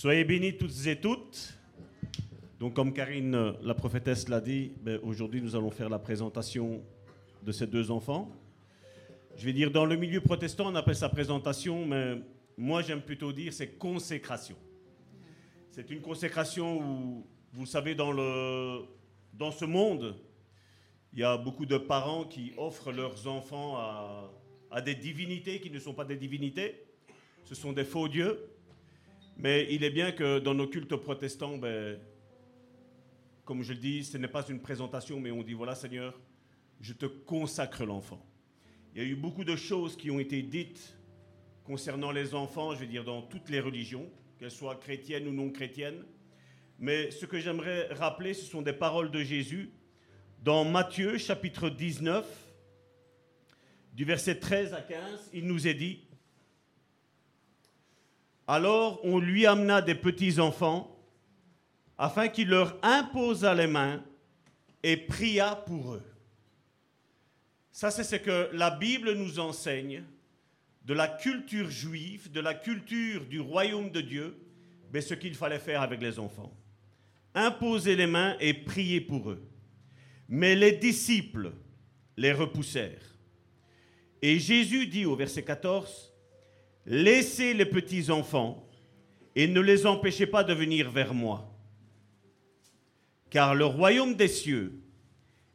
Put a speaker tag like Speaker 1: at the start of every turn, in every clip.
Speaker 1: Soyez bénis toutes et toutes. Donc, comme Karine, euh, la prophétesse, l'a dit, ben, aujourd'hui, nous allons faire la présentation de ces deux enfants. Je vais dire, dans le milieu protestant, on appelle ça présentation, mais moi, j'aime plutôt dire c'est consécration. C'est une consécration où, vous savez, dans, le, dans ce monde, il y a beaucoup de parents qui offrent leurs enfants à, à des divinités qui ne sont pas des divinités. Ce sont des faux dieux. Mais il est bien que dans nos cultes protestants, ben, comme je le dis, ce n'est pas une présentation, mais on dit, voilà Seigneur, je te consacre l'enfant. Il y a eu beaucoup de choses qui ont été dites concernant les enfants, je veux dire, dans toutes les religions, qu'elles soient chrétiennes ou non chrétiennes. Mais ce que j'aimerais rappeler, ce sont des paroles de Jésus dans Matthieu chapitre 19, du verset 13 à 15. Il nous est dit, alors on lui amena des petits-enfants afin qu'il leur imposât les mains et pria pour eux. Ça, c'est ce que la Bible nous enseigne de la culture juive, de la culture du royaume de Dieu, mais ce qu'il fallait faire avec les enfants. Imposer les mains et prier pour eux. Mais les disciples les repoussèrent. Et Jésus dit au verset 14, Laissez les petits enfants et ne les empêchez pas de venir vers moi. Car le royaume des cieux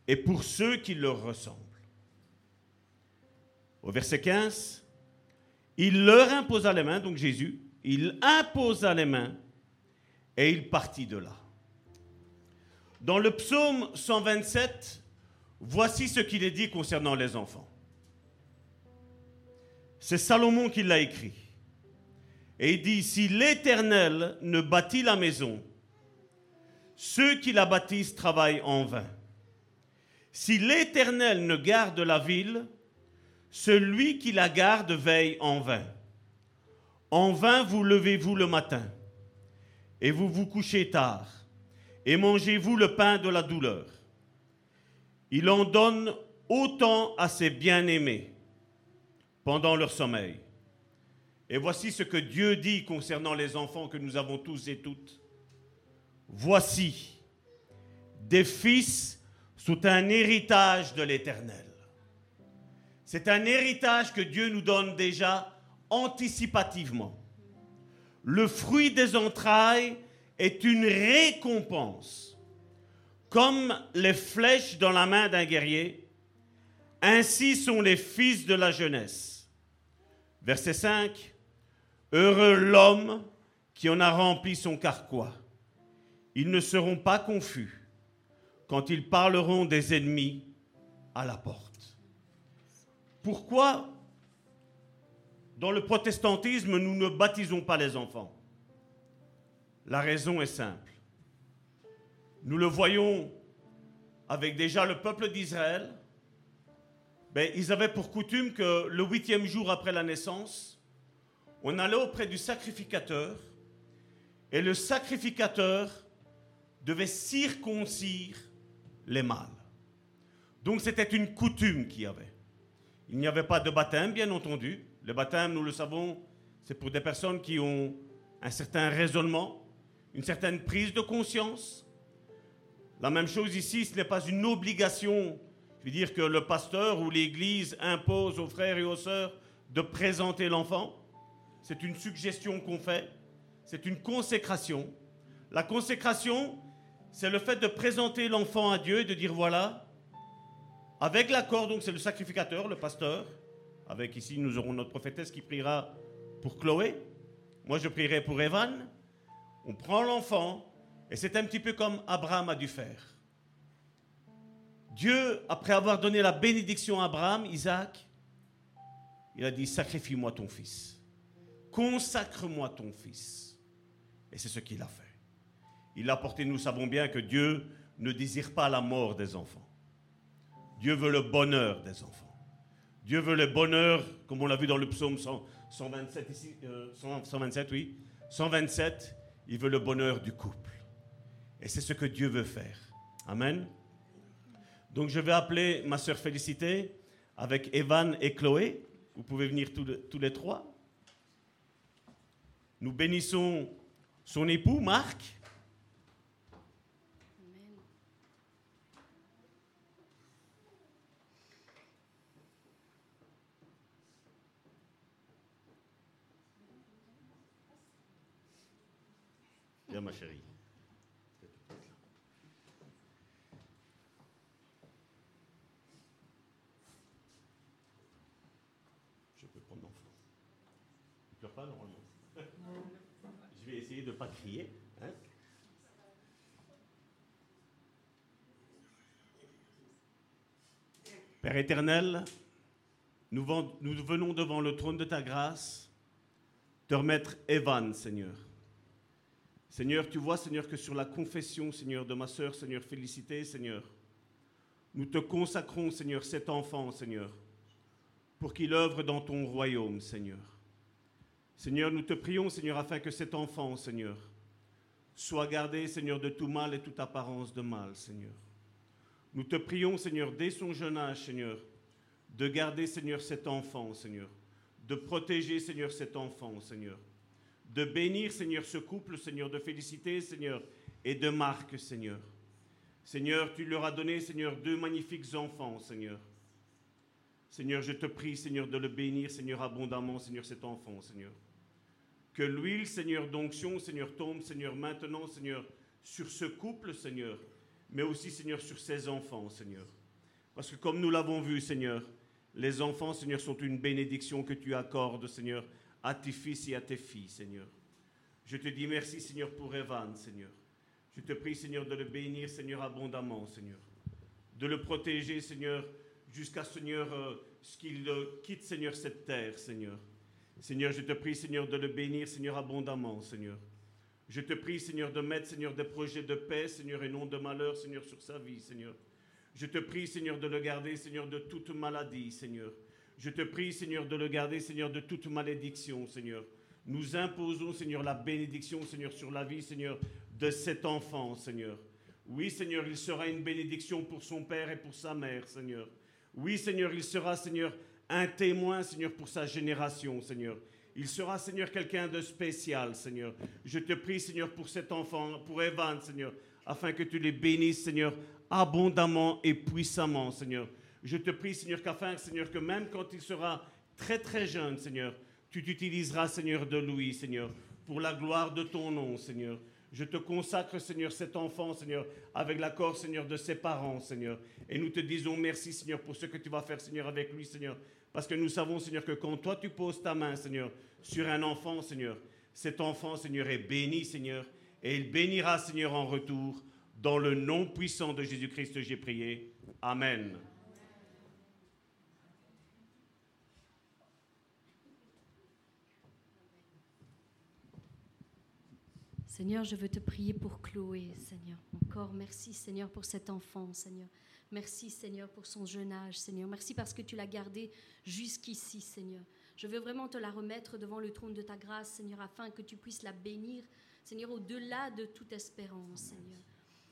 Speaker 1: est pour ceux qui leur ressemblent. Au verset 15, il leur imposa les mains, donc Jésus, il imposa les mains et il partit de là. Dans le psaume 127, voici ce qu'il est dit concernant les enfants. C'est Salomon qui l'a écrit. Et il dit, si l'Éternel ne bâtit la maison, ceux qui la bâtissent travaillent en vain. Si l'Éternel ne garde la ville, celui qui la garde veille en vain. En vain vous levez-vous le matin, et vous vous couchez tard, et mangez-vous le pain de la douleur. Il en donne autant à ses bien-aimés pendant leur sommeil. Et voici ce que Dieu dit concernant les enfants que nous avons tous et toutes. Voici, des fils sont un héritage de l'Éternel. C'est un héritage que Dieu nous donne déjà anticipativement. Le fruit des entrailles est une récompense. Comme les flèches dans la main d'un guerrier, ainsi sont les fils de la jeunesse. Verset 5. Heureux l'homme qui en a rempli son carquois. Ils ne seront pas confus quand ils parleront des ennemis à la porte. Pourquoi dans le protestantisme nous ne baptisons pas les enfants? La raison est simple. Nous le voyons avec déjà le peuple d'Israël, ben, ils avaient pour coutume que le huitième jour après la naissance, on allait auprès du sacrificateur et le sacrificateur devait circoncire les mâles. Donc c'était une coutume qu'il y avait. Il n'y avait pas de baptême, bien entendu. Le baptême, nous le savons, c'est pour des personnes qui ont un certain raisonnement, une certaine prise de conscience. La même chose ici, ce n'est pas une obligation je veux dire que le pasteur ou l'Église impose aux frères et aux sœurs de présenter l'enfant. C'est une suggestion qu'on fait. C'est une consécration. La consécration, c'est le fait de présenter l'enfant à Dieu et de dire voilà, avec l'accord, donc c'est le sacrificateur, le pasteur. Avec ici, nous aurons notre prophétesse qui priera pour Chloé. Moi, je prierai pour Evan. On prend l'enfant et c'est un petit peu comme Abraham a dû faire. Dieu, après avoir donné la bénédiction à Abraham, Isaac, il a dit, sacrifie-moi ton fils. Consacre-moi ton fils. Et c'est ce qu'il a fait. Il a porté, nous savons bien que Dieu ne désire pas la mort des enfants. Dieu veut le bonheur des enfants. Dieu veut le bonheur, comme on l'a vu dans le psaume 127, ici, 127, euh, oui, 127, il veut le bonheur du couple. Et c'est ce que Dieu veut faire. Amen. Donc je vais appeler ma sœur Félicité avec Evan et Chloé. Vous pouvez venir tous, les trois. Nous bénissons Son époux, Marc, Viens, ma chérie. Je peux prendre l'enfant. Tu pleures pas normalement. Je vais essayer de ne crier. hein. Père éternel, nous venons devant le trône de ta grâce te remettre Evan, Seigneur. Seigneur, tu vois, Seigneur, que sur la confession, Seigneur, de ma sœur, Seigneur, félicité, Seigneur, nous te consacrons, Seigneur, cet enfant, Seigneur, pour qu'il œuvre dans ton royaume, Seigneur. Seigneur, nous te prions, Seigneur, afin que cet enfant, Seigneur, soit gardé, Seigneur, de tout mal et toute apparence de mal, Seigneur. Nous te prions, Seigneur, dès son jeune âge, Seigneur, de garder, Seigneur, cet enfant, Seigneur, de protéger, Seigneur, cet enfant, Seigneur, de bénir, Seigneur, ce couple, Seigneur, de féliciter, Seigneur, et de Marc, Seigneur. Seigneur, tu leur as donné, Seigneur, deux magnifiques enfants, Seigneur. Seigneur, je te prie, Seigneur, de le bénir, Seigneur, abondamment, Seigneur, cet enfant, Seigneur. Que l'huile, Seigneur, d'onction, Seigneur, tombe, Seigneur, maintenant, Seigneur, sur ce couple, Seigneur, mais aussi, Seigneur, sur ses enfants, Seigneur. Parce que comme nous l'avons vu, Seigneur, les enfants, Seigneur, sont une bénédiction que tu accordes, Seigneur, à tes fils et à tes filles, Seigneur. Je te dis merci, Seigneur, pour Evan, Seigneur. Je te prie, Seigneur, de le bénir, Seigneur, abondamment, Seigneur. De le protéger, Seigneur, jusqu'à, Seigneur, euh, ce qu'il euh, quitte, Seigneur, cette terre, Seigneur. Seigneur, je te prie, Seigneur, de le bénir, Seigneur, abondamment, Seigneur. Je te prie, Seigneur, de mettre, Seigneur, des projets de paix, Seigneur, et non de malheur, Seigneur, sur sa vie, Seigneur. Je te prie, Seigneur, de le garder, Seigneur, de toute maladie, Seigneur. Je te prie, Seigneur, de le garder, Seigneur, de toute malédiction, Seigneur. Nous imposons, Seigneur, la bénédiction, Seigneur, sur la vie, Seigneur, de cet enfant, Seigneur. Oui, Seigneur, il sera une bénédiction pour son père et pour sa mère, Seigneur. Oui, Seigneur, il sera, Seigneur, un témoin, Seigneur, pour sa génération, Seigneur. Il sera, Seigneur, quelqu'un de spécial, Seigneur. Je te prie, Seigneur, pour cet enfant, pour Evan, Seigneur, afin que tu les bénisses, Seigneur, abondamment et puissamment, Seigneur. Je te prie, Seigneur, qu'afin, Seigneur, que même quand il sera très, très jeune, Seigneur, tu t'utiliseras, Seigneur, de lui, Seigneur, pour la gloire de ton nom, Seigneur. Je te consacre, Seigneur, cet enfant, Seigneur, avec l'accord, Seigneur, de ses parents, Seigneur. Et nous te disons merci, Seigneur, pour ce que tu vas faire, Seigneur, avec lui, Seigneur. Parce que nous savons, Seigneur, que quand toi tu poses ta main, Seigneur, sur un enfant, Seigneur, cet enfant, Seigneur, est béni, Seigneur, et il bénira, Seigneur, en retour. Dans le nom puissant de Jésus-Christ, j'ai prié. Amen.
Speaker 2: Seigneur, je veux te prier pour Chloé, Seigneur. Encore merci, Seigneur, pour cet enfant, Seigneur. Merci, Seigneur, pour son jeune âge, Seigneur. Merci parce que tu l'as gardée jusqu'ici, Seigneur. Je veux vraiment te la remettre devant le trône de ta grâce, Seigneur, afin que tu puisses la bénir, Seigneur, au-delà de toute espérance, Seigneur.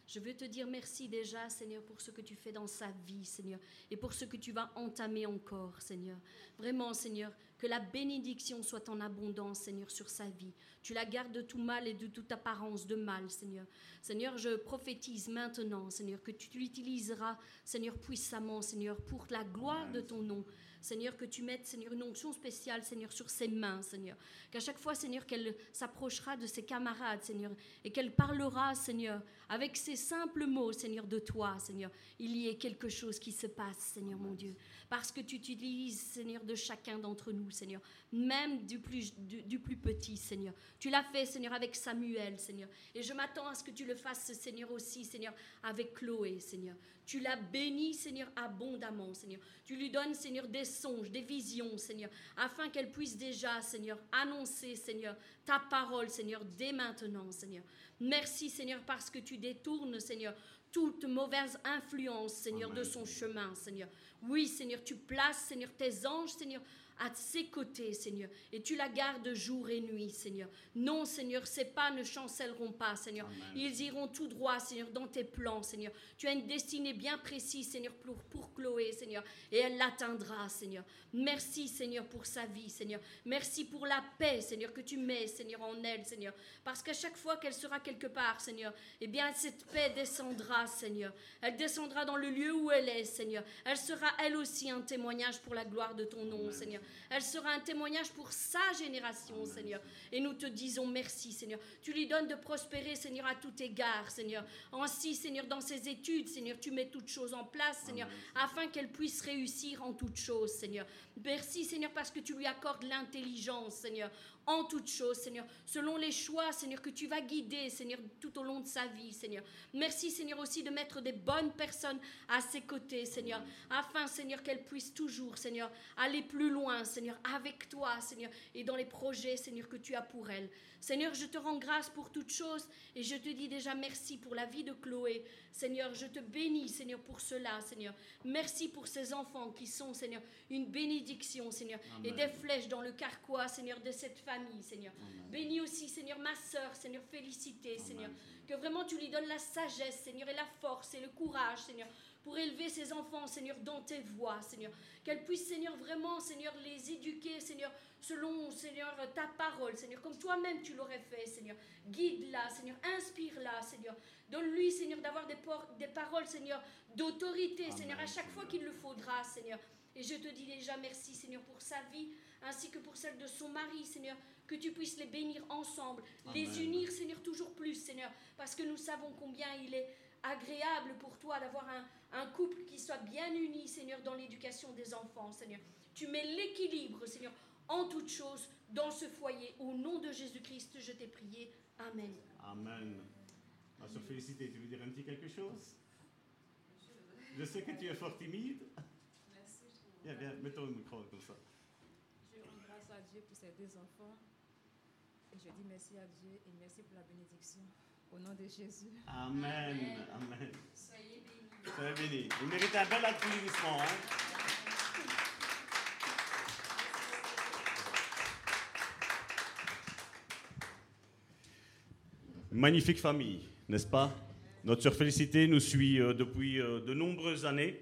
Speaker 2: Je veux te dire merci déjà, Seigneur, pour ce que tu fais dans sa vie, Seigneur, et pour ce que tu vas entamer encore, Seigneur. Vraiment, Seigneur, que la bénédiction soit en abondance, Seigneur, sur sa vie. Tu la gardes de tout mal et de toute apparence de mal, Seigneur. Seigneur, je prophétise maintenant, Seigneur, que tu l'utiliseras, Seigneur, puissamment, Seigneur, pour la gloire de ton nom. Seigneur, que tu mettes, Seigneur, une onction spéciale, Seigneur, sur ses mains, Seigneur. Qu'à chaque fois, Seigneur, qu'elle s'approchera de ses camarades, Seigneur, et qu'elle parlera, Seigneur, avec ces simples mots, Seigneur, de toi, Seigneur, il y ait quelque chose qui se passe, Seigneur, mon Dieu. Parce que tu utilises, Seigneur, de chacun d'entre nous, Seigneur, même du plus, du plus petit, Seigneur. Tu l'as fait, Seigneur, avec Samuel, Seigneur. Et je m'attends à ce que tu le fasses, Seigneur, aussi, Seigneur, avec Chloé, Seigneur. Tu l'as béni, Seigneur, abondamment, Seigneur. Tu lui donnes, Seigneur, des songes, des visions, Seigneur, afin qu'elle puisse déjà, Seigneur, annoncer, Seigneur, ta parole, Seigneur, dès maintenant, Seigneur. Merci, Seigneur, parce que tu détournes, Seigneur, toute mauvaise influence, Seigneur, de son chemin, Seigneur. Oui, Seigneur, tu places, Seigneur, tes anges, Seigneur, à ses côtés, Seigneur, et tu la gardes jour et nuit, Seigneur. Non, Seigneur, ces pas ne chancelleront pas, Seigneur. Ils iront tout droit, Seigneur, dans tes plans, Seigneur. Tu as une destinée bien précise, Seigneur, pour, pour Chloé, Seigneur, et elle l'atteindra, Seigneur. Merci, Seigneur, pour sa vie, Seigneur. Merci pour la paix, Seigneur, que tu mets, Seigneur, en elle, Seigneur. Parce qu'à chaque fois qu'elle sera quelque part, Seigneur, eh bien, cette paix descendra, Seigneur. Elle descendra dans le lieu où elle est, Seigneur. Elle sera, elle aussi, un témoignage pour la gloire de ton nom, Seigneur. Elle sera un témoignage pour sa génération, Seigneur. Et nous te disons merci, Seigneur. Tu lui donnes de prospérer, Seigneur, à tout égard, Seigneur. Ainsi, Seigneur, dans ses études, Seigneur, tu mets toutes choses en place, Seigneur, afin qu'elle puisse réussir en toutes choses, Seigneur. Merci, Seigneur, parce que tu lui accordes l'intelligence, Seigneur en toutes choses, Seigneur, selon les choix, Seigneur, que tu vas guider, Seigneur, tout au long de sa vie, Seigneur. Merci, Seigneur, aussi de mettre des bonnes personnes à ses côtés, Seigneur, afin, Seigneur, qu'elle puisse toujours, Seigneur, aller plus loin, Seigneur, avec toi, Seigneur, et dans les projets, Seigneur, que tu as pour elle. Seigneur, je te rends grâce pour toutes choses et je te dis déjà merci pour la vie de Chloé. Seigneur, je te bénis, Seigneur, pour cela, Seigneur. Merci pour ces enfants qui sont, Seigneur, une bénédiction, Seigneur, et des flèches dans le carquois, Seigneur, de cette famille, Seigneur. Bénis aussi, Seigneur, ma sœur, Seigneur, félicité, Seigneur. Que vraiment tu lui donnes la sagesse, Seigneur, et la force et le courage, Seigneur, pour élever ses enfants, Seigneur, dans tes voies, Seigneur. Qu'elle puisse, Seigneur, vraiment, Seigneur, les éduquer, Seigneur, selon, Seigneur, ta parole, Seigneur, comme toi-même tu l'aurais fait, Seigneur. Guide-la, Seigneur, inspire-la, Seigneur. Donne-lui, Seigneur, d'avoir des, des, paroles, Seigneur, d'autorité, Seigneur, à chaque fois qu'il le faudra, Seigneur. Et je te dis déjà merci, Seigneur, pour sa vie, ainsi que pour celle de son mari, Seigneur, que tu puisses les bénir ensemble, les unir, Seigneur, toujours plus, Seigneur, parce que nous savons combien il est agréable pour toi d'avoir un, un couple qui soit bien uni, Seigneur, dans l'éducation des enfants, Seigneur. Tu mets l'équilibre, Seigneur, en toutes choses dans ce foyer. Au nom de Jésus-Christ, je t'ai prié. Amen.
Speaker 1: Amen. Ma soeur Félicité, tu veux dire un petit quelque chose? Je sais que tu es fort timide.
Speaker 3: Merci.
Speaker 1: Viens, viens, mets-toi le micro comme ça.
Speaker 3: Je rends grâce à Dieu pour ces deux enfants. Et je dis merci à Dieu et merci pour la bénédiction. Au nom de Jésus.
Speaker 1: Amen. Amen.
Speaker 2: Soyez bénis.
Speaker 1: Soyez bénis. Vous méritez un bel applaudissement. Hein? Magnifique famille, n'est-ce pas? Notre sœur Félicité nous suit euh, depuis euh, de nombreuses années.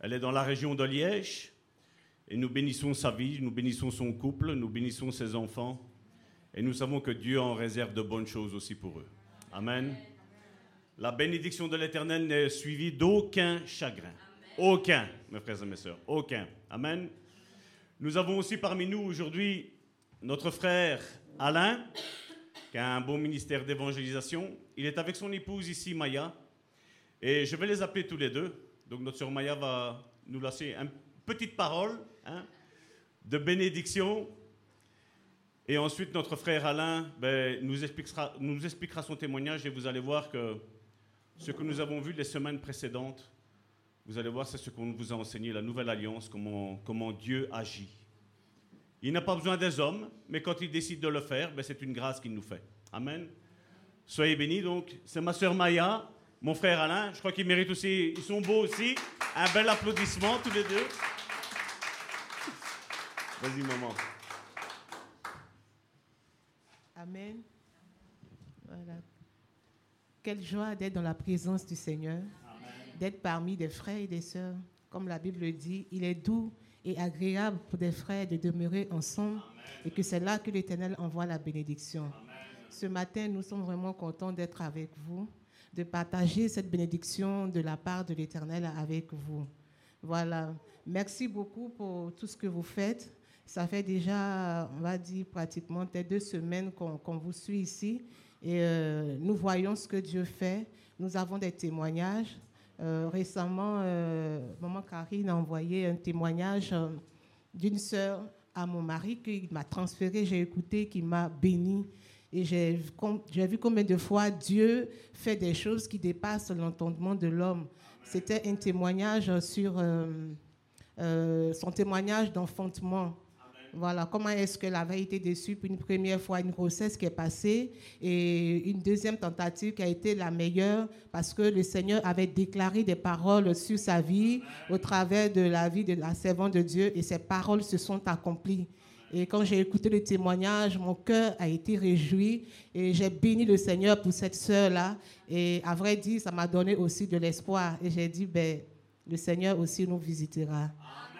Speaker 1: Elle est dans la région de Liège et nous bénissons sa vie, nous bénissons son couple, nous bénissons ses enfants et nous savons que Dieu en réserve de bonnes choses aussi pour eux. Amen. La bénédiction de l'Éternel n'est suivie d'aucun chagrin. Aucun, mes frères et mes sœurs, aucun. Amen. Nous avons aussi parmi nous aujourd'hui notre frère Alain, qui a un bon ministère d'évangélisation. Il est avec son épouse ici, Maya. Et je vais les appeler tous les deux. Donc notre sœur Maya va nous laisser une petite parole hein, de bénédiction. Et ensuite, notre frère Alain ben, nous, expliquera, son témoignage et vous allez voir que ce que nous avons vu les semaines précédentes, vous allez voir, c'est ce qu'on vous a enseigné, la nouvelle alliance, comment, Dieu agit. Il n'a pas besoin des hommes, mais quand il décide de le faire, ben c'est une grâce qu'il nous fait. Amen. Soyez bénis. Donc, c'est ma soeur Maya, mon frère Alain. Je crois qu'ils méritent aussi, ils sont beaux aussi. Un bel applaudissement tous les deux. Vas-y, maman.
Speaker 4: Amen. Voilà. Quelle joie d'être dans la présence du Seigneur, d'être parmi des frères et des sœurs. Comme la Bible dit, il est doux et agréable pour des frères de demeurer ensemble et que c'est là que l'Éternel envoie la bénédiction. Ce matin, nous sommes vraiment contents d'être avec vous, de partager cette bénédiction de la part de l'Éternel avec vous. Voilà. Merci beaucoup pour tout ce que vous faites. Ça fait déjà, on va dire, pratiquement deux semaines qu'on vous suit ici. Et euh, nous voyons ce que Dieu fait. Nous avons des témoignages. Euh, récemment, euh, Maman Karine a envoyé un témoignage d'une sœur à mon mari qui m'a transféré, j'ai écouté, qui m'a béni. Et j'ai vu combien de fois Dieu fait des choses qui dépassent l'entendement de l'homme. C'était un témoignage sur son témoignage d'enfantement. Voilà, comment est-ce qu'elle avait été déçue pour une première fois, une grossesse qui est passée et une deuxième tentative qui a été la meilleure parce que le Seigneur avait déclaré des paroles sur sa vie au travers de la vie de la servante de Dieu et ces paroles se sont accomplies. Et quand j'ai écouté le témoignage, mon cœur a été réjoui et j'ai béni le Seigneur pour cette sœur-là. Et à vrai dire, ça m'a donné aussi de l'espoir. Et j'ai dit, ben, le Seigneur aussi nous visitera.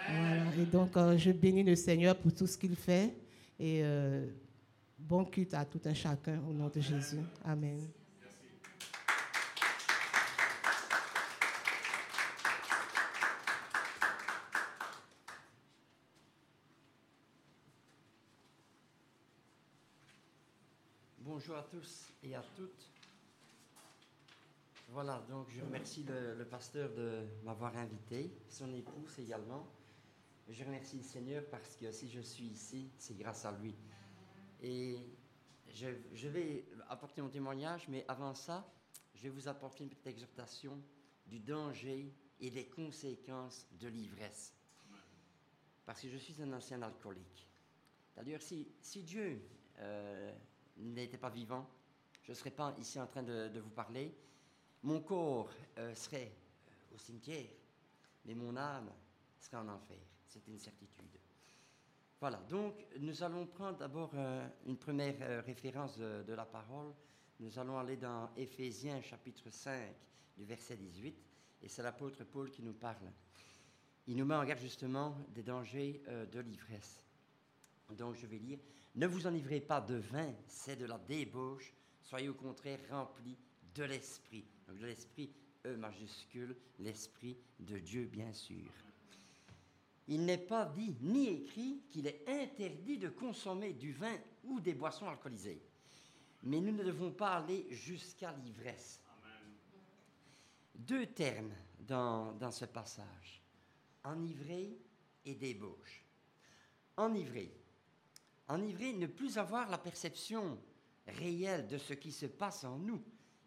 Speaker 4: Et donc, euh, je bénis le Seigneur pour tout ce qu'il fait. Et euh, bon culte à tout un chacun au nom de Jésus. Amen.
Speaker 5: Bonjour à tous et à toutes. Voilà, donc je remercie le pasteur de m'avoir invité, son épouse également. Je remercie le Seigneur parce que si je suis ici, c'est grâce à lui. Et je, vais apporter mon témoignage, mais avant ça, je vais vous apporter une petite exhortation du danger et des conséquences de l'ivresse. Parce que je suis un ancien alcoolique. C'est-à-dire, si, si Dieu euh, n'était pas vivant, je ne serais pas ici en train de, vous parler. Mon corps euh, serait au cimetière, mais mon âme serait en enfer. C'est une certitude. Voilà, donc nous allons prendre d'abord euh, une première euh, référence de, de la parole. Nous allons aller dans Éphésiens chapitre 5 du verset 18, et c'est l'apôtre Paul qui nous parle. Il nous met en garde justement des dangers euh, de l'ivresse. Donc je vais lire, ne vous enivrez pas de vin, c'est de la débauche, soyez au contraire remplis de l'esprit. Donc de l'esprit, E majuscule, l'esprit de Dieu bien sûr. Il n'est pas dit ni écrit qu'il est interdit de consommer du vin ou des boissons alcoolisées. Mais nous ne devons pas aller jusqu'à l'ivresse. Deux termes dans, dans ce passage. Enivré et débauche. Enivré. Enivré, ne plus avoir la perception réelle de ce qui se passe en nous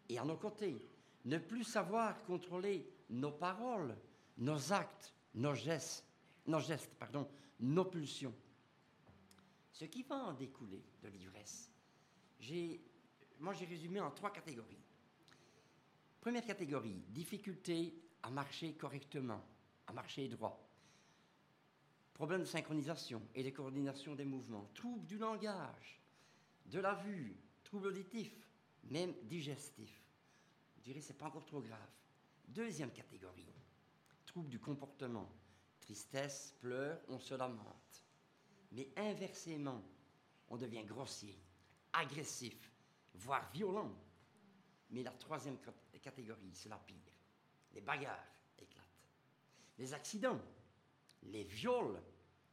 Speaker 5: et à nos côtés. Ne plus savoir contrôler nos paroles, nos actes, nos gestes nos gestes, pardon, nos pulsions. Ce qui va en découler de l'ivresse, moi j'ai résumé en trois catégories. Première catégorie, difficulté à marcher correctement, à marcher droit. Problème de synchronisation et de coordination des mouvements, trouble du langage, de la vue, trouble auditif, même digestif. Je dirais c'est pas encore trop grave. Deuxième catégorie, trouble du comportement, tristesse, pleurs, on se lamente. Mais inversement, on devient grossier, agressif, voire violent. Mais la troisième catégorie, c'est la pire. Les bagarres éclatent. Les accidents, les viols,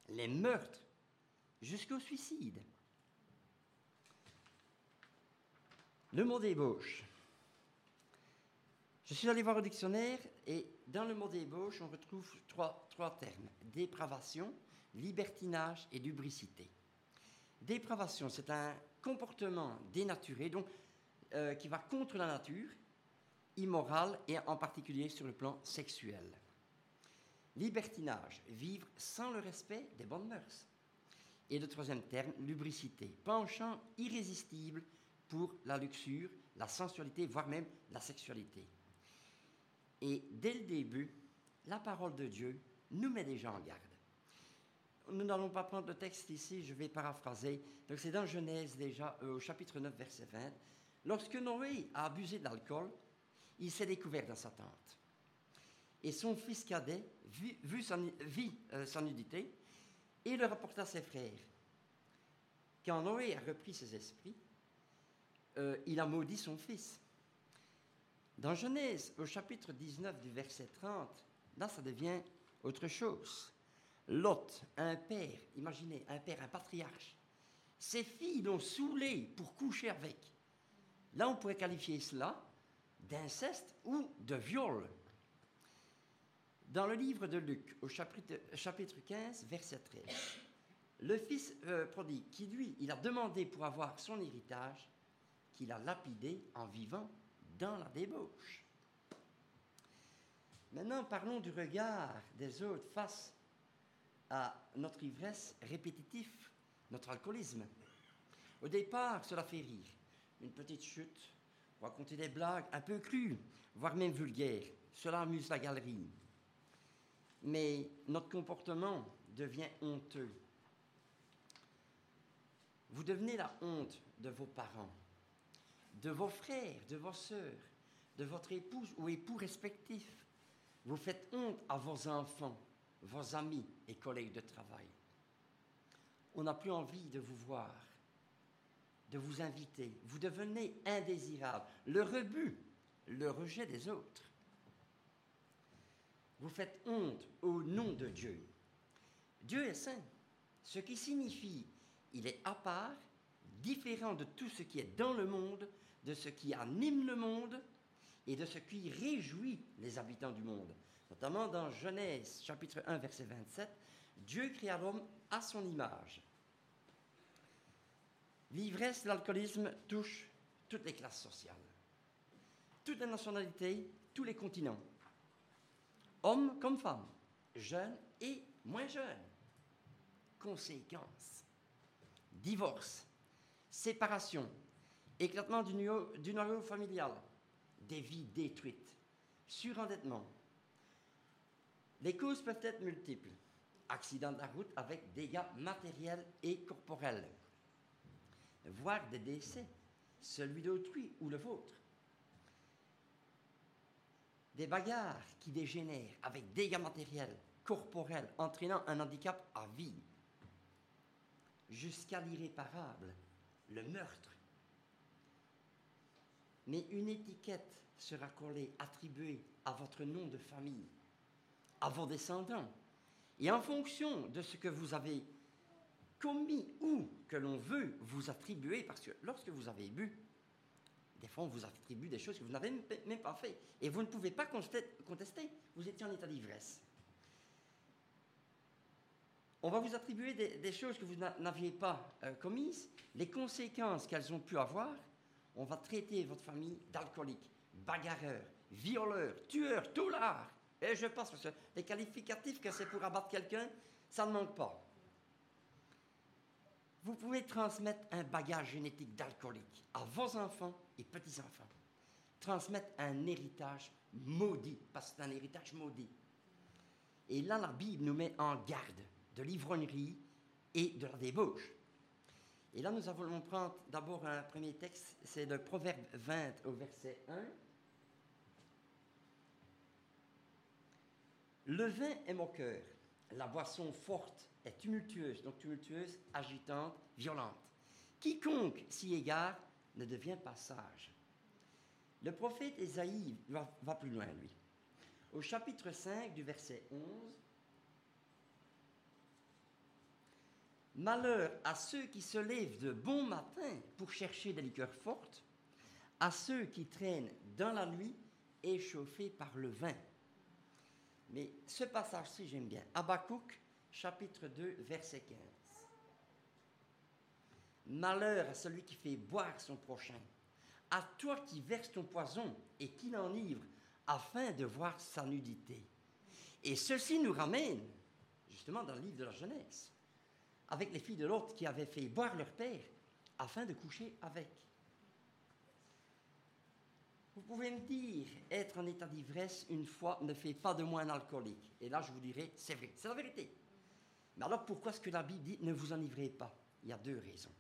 Speaker 5: les meurtres, jusqu'au suicide. Le mot débauche. Je suis allé voir au dictionnaire et dans le mot débauche, on retrouve trois, termes dépravation, libertinage et lubricité. Dépravation, c'est un comportement dénaturé, donc euh, qui va contre la nature, immoral et en particulier sur le plan sexuel. Libertinage, vivre sans le respect des bonnes mœurs. Et le troisième terme, lubricité, penchant irrésistible pour la luxure, la sensualité, voire même la sexualité. Et dès le début, la parole de Dieu nous met déjà en garde. Nous n'allons pas prendre le texte ici, je vais paraphraser. Donc c'est dans Genèse déjà, euh, au chapitre 9, verset 20. Lorsque Noé a abusé de l'alcool, il s'est découvert dans sa tente. Et son fils cadet vit, vit euh, nudité et le rapporta à ses frères. Quand Noé a repris ses esprits, euh, il a maudit son fils. Dans Genèse, au chapitre 19 du verset 30, là, ça devient autre chose. Lot, un père, imaginez, un père, un patriarche, ses filles l'ont saoulé pour coucher avec. Là, on pourrait qualifier cela d'inceste ou de viol. Dans le livre de Luc, au chapitre, chapitre 15, verset 13, le fils euh, prodigue, qui lui, il a demandé pour avoir son héritage, qu'il a lapidé en vivant dans la débauche. Maintenant, parlons du regard des autres face à notre ivresse répétitive, notre alcoolisme. Au départ, cela fait rire. Une petite chute, raconter des blagues un peu crues, voire même vulgaires. Cela amuse la galerie. Mais notre comportement devient honteux. Vous devenez la honte de vos parents, de vos frères, de vos sœurs, de votre épouse ou époux respectif. Vous faites honte à vos enfants, vos amis et collègues de travail. On n'a plus envie de vous voir, de vous inviter. Vous devenez indésirable. Le rebut, le rejet des autres. Vous faites honte au nom de Dieu. Dieu est saint, ce qui signifie il est à part, différent de tout ce qui est dans le monde, de ce qui anime le monde et de ce qui réjouit les habitants du monde. Notamment dans Genèse chapitre 1 verset 27, Dieu créa l'homme à son image. L'ivresse, l'alcoolisme touche toutes les classes sociales, toutes les nationalités, tous les continents, hommes comme femmes, jeunes et moins jeunes. Conséquence divorce, séparation, éclatement du noyau, familial, des vies détruites, surendettement. Les causes peuvent être multiples. Accident de la route avec dégâts matériels et corporels, voire des décès, celui d'autrui ou le vôtre. Des bagarres qui dégénèrent avec dégâts matériels, corporels, entraînant un handicap à vie jusqu'à l'irréparable, le meurtre. Mais une étiquette sera collée, attribuée à votre nom de famille, à vos descendants. Et en fonction de ce que vous avez commis ou que l'on veut vous attribuer, parce que lorsque vous avez bu, des fois on vous attribue des choses que vous n'avez même pas fait. Et vous ne pouvez pas contester, vous étiez en état d'ivresse on va vous attribuer des, choses que vous n'aviez pas euh, commises, les conséquences qu'elles ont pu avoir. On va traiter votre famille d'alcoolique, bagarreur, violeur, tueur, toulard. Et je pense que les qualificatifs que c'est pour abattre quelqu'un, ça ne manque pas. Vous pouvez transmettre un bagage génétique d'alcoolique à vos enfants et petits-enfants. Transmettre un héritage maudit, parce que c'est un héritage maudit. Et là, la Bible nous met en garde de l'ivrognerie et de la débauche. Et là, nous allons prendre d'abord un premier texte, c'est le Proverbe 20 au verset 1. Le vin est moqueur, la boisson forte est tumultueuse, donc tumultueuse, agitante, violente. Quiconque s'y égare ne devient pas sage. Le prophète Ésaïe va, va plus loin, lui. Au chapitre 5 du verset 11, Malheur à ceux qui se lèvent de bon matin pour chercher des liqueurs fortes, à ceux qui traînent dans la nuit échauffés par le vin. Mais ce passage-ci, j'aime bien. Habakkuk, chapitre 2, verset 15. Malheur à celui qui fait boire son prochain, à toi qui verses ton poison et qui l'enivre, afin de voir sa nudité. Et ceci nous ramène justement dans le livre de la jeunesse avec les filles de l'autre qui avaient fait boire leur père afin de coucher avec. Vous pouvez me dire, être en état d'ivresse une fois ne fait pas de moi un alcoolique. Et là, je vous dirai, c'est vrai, c'est la vérité. Mais alors pourquoi est-ce que la Bible dit ne vous enivrez pas? Il y a deux raisons.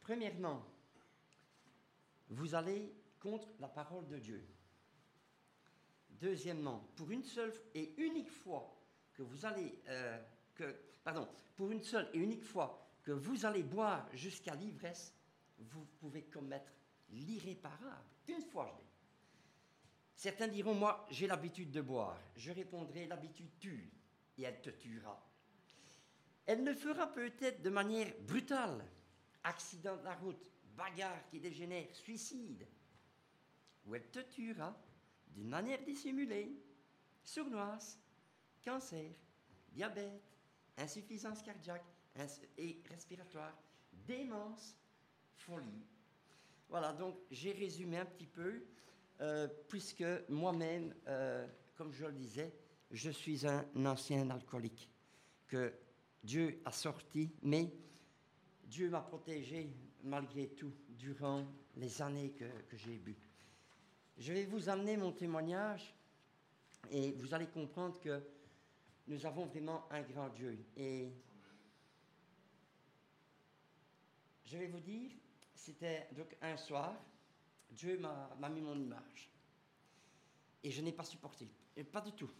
Speaker 5: Premièrement, vous allez contre la parole de Dieu. Deuxièmement, pour une seule et unique fois, que vous allez, euh, que, pardon, pour une seule et unique fois que vous allez boire jusqu'à l'ivresse, vous pouvez commettre l'irréparable. Une fois, je dis. Certains diront, moi, j'ai l'habitude de boire. Je répondrai, l'habitude tue, et elle te tuera. Elle le fera peut-être de manière brutale, accident de la route, bagarre qui dégénère, suicide, ou elle te tuera d'une manière dissimulée, sournoise, cancer, diabète, insuffisance cardiaque et respiratoire, démence, folie. Voilà, donc j'ai résumé un petit peu, euh, puisque moi-même, euh, comme je le disais, je suis un ancien alcoolique que Dieu a sorti, mais Dieu m'a protégé malgré tout durant les années que, que j'ai bu. Je vais vous amener mon témoignage et vous allez comprendre que nous avons vraiment un grand Dieu. Et je vais vous dire, c'était donc un soir, Dieu m'a mis mon image. Et je n'ai pas supporté. Et pas du tout.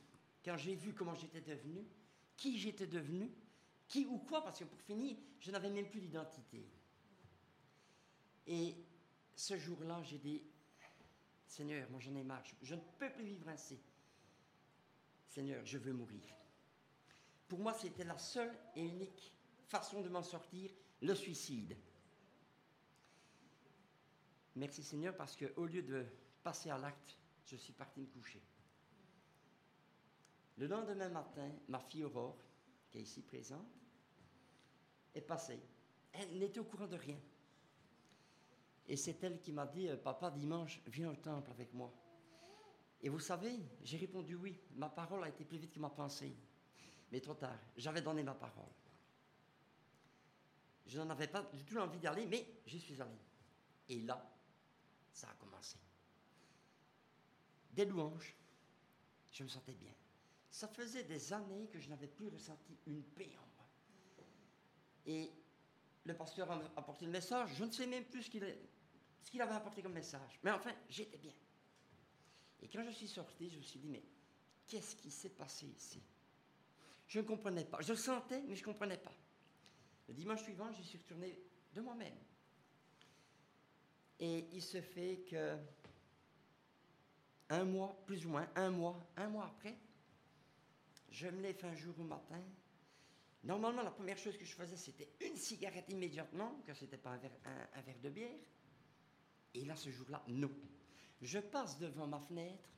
Speaker 5: Quand j'ai vu comment j'étais devenu, qui j'étais devenu, qui ou quoi, parce que pour finir, je n'avais même plus d'identité. Et ce jour-là, j'ai dit, Seigneur, moi j'en ai marre, je ne peux plus vivre ainsi. Seigneur, je veux mourir. Pour moi, c'était la seule et unique façon de m'en sortir, le suicide. Merci Seigneur, parce qu'au lieu de passer à l'acte, je suis parti me coucher. Le lendemain matin, ma fille Aurore, qui est ici présente, est passée. Elle n'était au courant de rien. Et c'est elle qui m'a dit, euh, papa, dimanche, viens au temple avec moi. Et vous savez, j'ai répondu oui. Ma parole a été plus vite que ma pensée. Mais trop tard, j'avais donné ma parole. Je n'en avais pas du tout envie d'aller, mais j'y suis allé. Et là, ça a commencé. Des louanges, je me sentais bien. Ça faisait des années que je n'avais plus ressenti une paix en moi. Et le pasteur a apporté le message, je ne sais même plus ce qu'il ce qu'il avait apporté comme message. Mais enfin, j'étais bien. Et quand je suis sorti, je me suis dit, mais qu'est-ce qui s'est passé ici? Je ne comprenais pas. Je sentais, mais je ne comprenais pas. Le dimanche suivant, je suis retourné de moi-même. Et il se fait que un mois, plus ou moins, un mois, un mois après, je me lève un jour au matin. Normalement, la première chose que je faisais, c'était une cigarette immédiatement, que ce n'était pas un verre de bière. Et là, ce jour-là, non. Je passe devant ma fenêtre,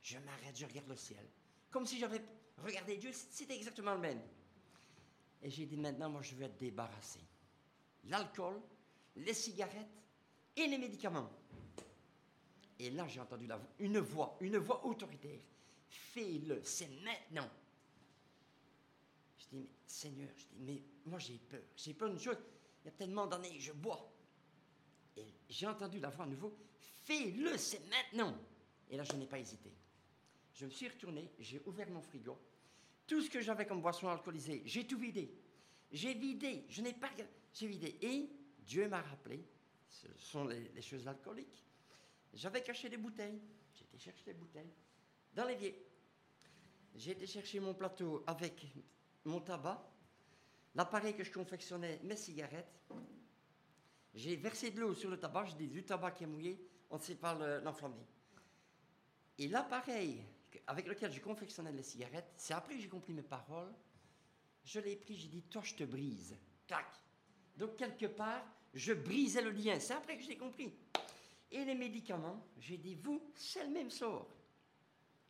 Speaker 5: je m'arrête, je regarde le ciel. Comme si j'avais regardé Dieu, c'était exactement le même. Et j'ai dit maintenant, moi, je veux être débarrassé. L'alcool, les cigarettes et les médicaments. Et là, j'ai entendu la une voix, une voix autoritaire. Fais-le, c'est maintenant. Je dis, mais Seigneur, je dis, mais moi j'ai peur. J'ai peur d'une chose, il y a tellement d'années je bois. Et j'ai entendu la voix à nouveau, fais-le, c'est maintenant. Et là, je n'ai pas hésité. Je me suis retourné, j'ai ouvert mon frigo. Tout ce que j'avais comme boisson alcoolisée, j'ai tout vidé. J'ai vidé, je n'ai pas j'ai vidé. Et Dieu m'a rappelé, ce sont les, choses alcooliques. J'avais caché des bouteilles. J'ai été des bouteilles dans l'évier. J'ai été chercher mon plateau avec mon tabac, l'appareil que je confectionnais mes cigarettes. J'ai versé de l'eau sur le tabac, j'ai dit du tabac qui est mouillé, on ne sait pas le- l'enflammer. Et l'appareil avec lequel je confectionnais les cigarettes, c'est après que j'ai compris mes paroles. Je l'ai pris, j'ai dit, toi, je te brise. Clac. Donc, quelque part, je brisais le lien. C'est après que j'ai compris. Et les médicaments, j'ai dit, vous, c'est le même sort.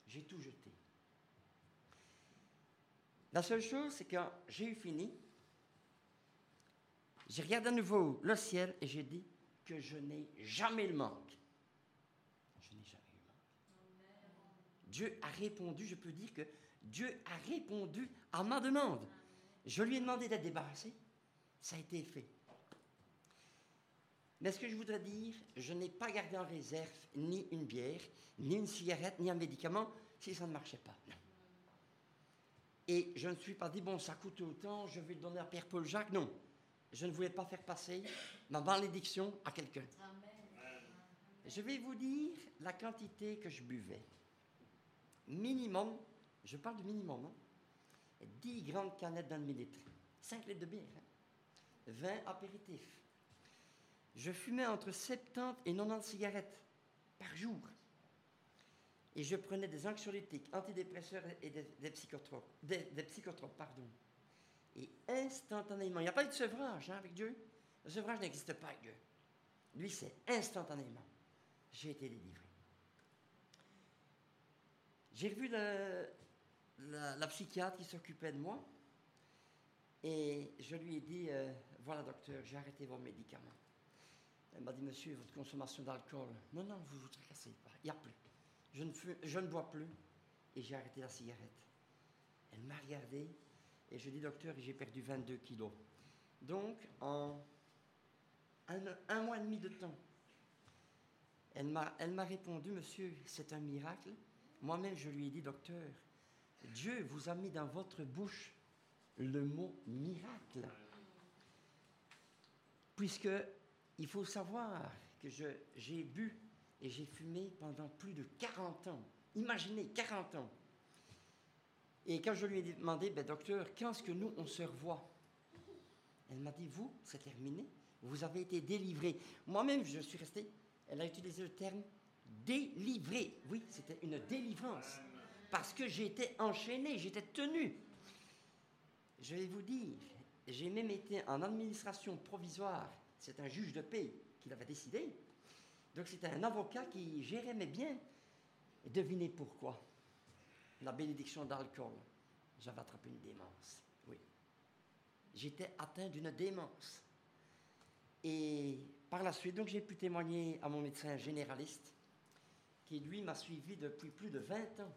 Speaker 5: J'ai tout jeté. La seule chose, c'est quand j'ai eu fini, j'ai regardé à nouveau le ciel et j'ai dit que je n'ai jamais le manque. Je n'ai jamais eu le manque. Dieu a répondu, je peux dire que Dieu a répondu à ma demande. Je lui ai demandé d'être débarrassé. Ça a été fait. Mais ce que je voudrais dire, je n'ai pas gardé en réserve ni une bière, ni une cigarette, ni un médicament si ça ne marchait pas. Et je ne suis pas dit, bon, ça coûte autant, je vais le donner à Pierre-Paul Jacques. Non. Je ne voulais pas faire passer ma malédiction à quelqu'un. Je vais vous dire la quantité que je buvais. Minimum, je parle du minimum, hein, 10 grandes canettes d'un demi-litre, 5 litres de bière, hein, 20 apéritifs. Je fumais entre 70 et 90 cigarettes par jour. Et je prenais des anxiolytiques, antidépresseurs et des, psychotropes. Et instantanément, il n'y a pas eu de sevrage hein, avec Dieu. Le sevrage n'existe pas avec Dieu. Lui, c'est instantanément. J'ai été délivré. J'ai revu la, psychiatre qui s'occupait de moi et je lui ai dit, euh, voilà docteur, j'ai arrêté vos médicaments. Elle m'a dit, monsieur, votre consommation d'alcool. Non, non, vous vous tracassez pas, il n'y a plus. Je ne, fume- je ne bois plus et j'ai arrêté la cigarette. Elle m'a regardé et je dis, docteur, j'ai perdu 22 kilos. Donc, en un, mois et demi de temps, elle m'a répondu, monsieur, c'est un miracle. Moi-même, je lui ai dit, docteur, Dieu vous a mis dans votre bouche le mot miracle. Puisque il faut savoir que j'ai bu et j'ai fumé pendant plus de 40 ans. Imaginez, 40 ans. Et quand je lui ai demandé, ben, docteur, quand est-ce que nous, on se revoit? Elle m'a dit, vous, c'est terminé. Vous avez été délivré. Moi-même, je suis resté, elle a utilisé le terme délivré. Oui, c'était une délivrance. Parce que j'étais enchaîné, j'étais tenu. Je vais vous dire, j'ai même été en administration provisoire. C'est un juge de paix qui l'avait décidé. Donc c'était un avocat qui gérait mes biens. Et devinez pourquoi? La bénédiction d'alcool. J'avais attrapé une démence. Oui. J'étais atteint d'une démence. Et par la suite, donc j'ai pu témoigner à mon médecin généraliste, qui lui m'a suivi depuis plus de 20 ans.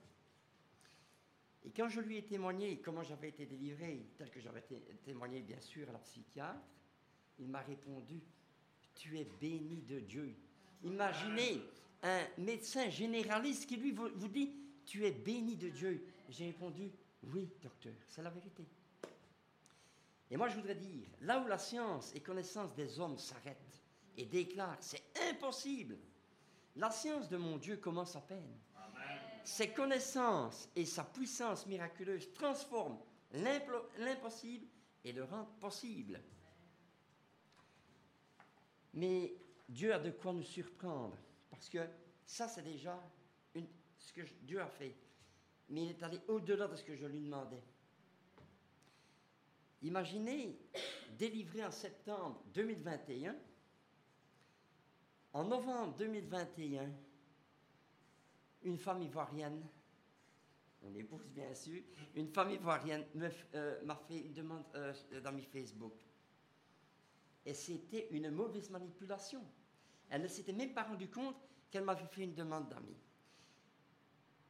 Speaker 5: Et quand je lui ai témoigné comment j'avais été délivré, tel que j'avais témoigné bien sûr à la psychiatre, il m'a répondu, tu es béni de Dieu. Imaginez un médecin généraliste qui lui vous dit, tu es béni de Dieu. J'ai répondu, oui, docteur, c'est la vérité. Et moi, je voudrais dire, là où la science et connaissance des hommes s'arrêtent et déclarent, c'est impossible, la science de mon Dieu commence à peine. Ses connaissances et sa puissance miraculeuse transforment l'impossible et le rendent possible. Mais Dieu a de quoi nous surprendre, parce que ça, c'est déjà ce que Dieu a fait. Mais il est allé au-delà de ce que je lui demandais. Imaginez, délivré en septembre 2021, en novembre 2021, une femme ivoirienne, mon épouse bien sûr, une femme ivoirienne euh, m'a fait une demande euh, Facebook. Et c'était une mauvaise manipulation. Elle ne s'était même pas rendue compte qu'elle m'avait fait une demande d'amis.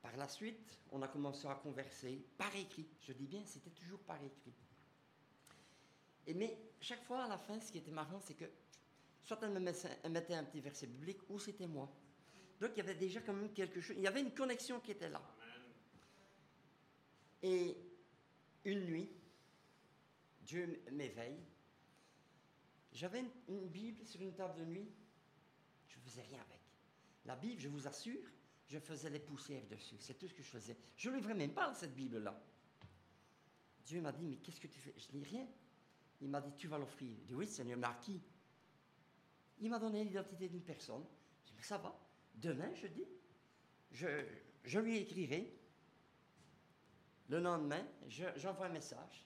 Speaker 5: Par la suite, on a commencé à converser par écrit. Je dis bien, c'était toujours par écrit. Et mais chaque fois à la fin, ce qui était marrant, c'est que soit elle me mettait un petit verset biblique, ou c'était moi. Donc il y avait déjà quand même quelque chose, il y avait une connexion qui était là. Et une nuit, Dieu m'éveille. J'avais une, Bible sur une table de nuit. Je ne faisais rien avec. La Bible, je vous assure, je faisais les poussières dessus. C'est tout ce que je faisais. Je ne livrais même pas cette Bible-là. Dieu m'a dit, mais qu'est-ce que tu fais? Je dis rien. Il m'a dit, tu vas l'offrir. Je dis, oui, Seigneur, mais à qui? Il m'a donné l'identité d'une personne. Je dis, mais ça va. Demain, je dis, je, lui écrirai. Le lendemain, j'envoie un message.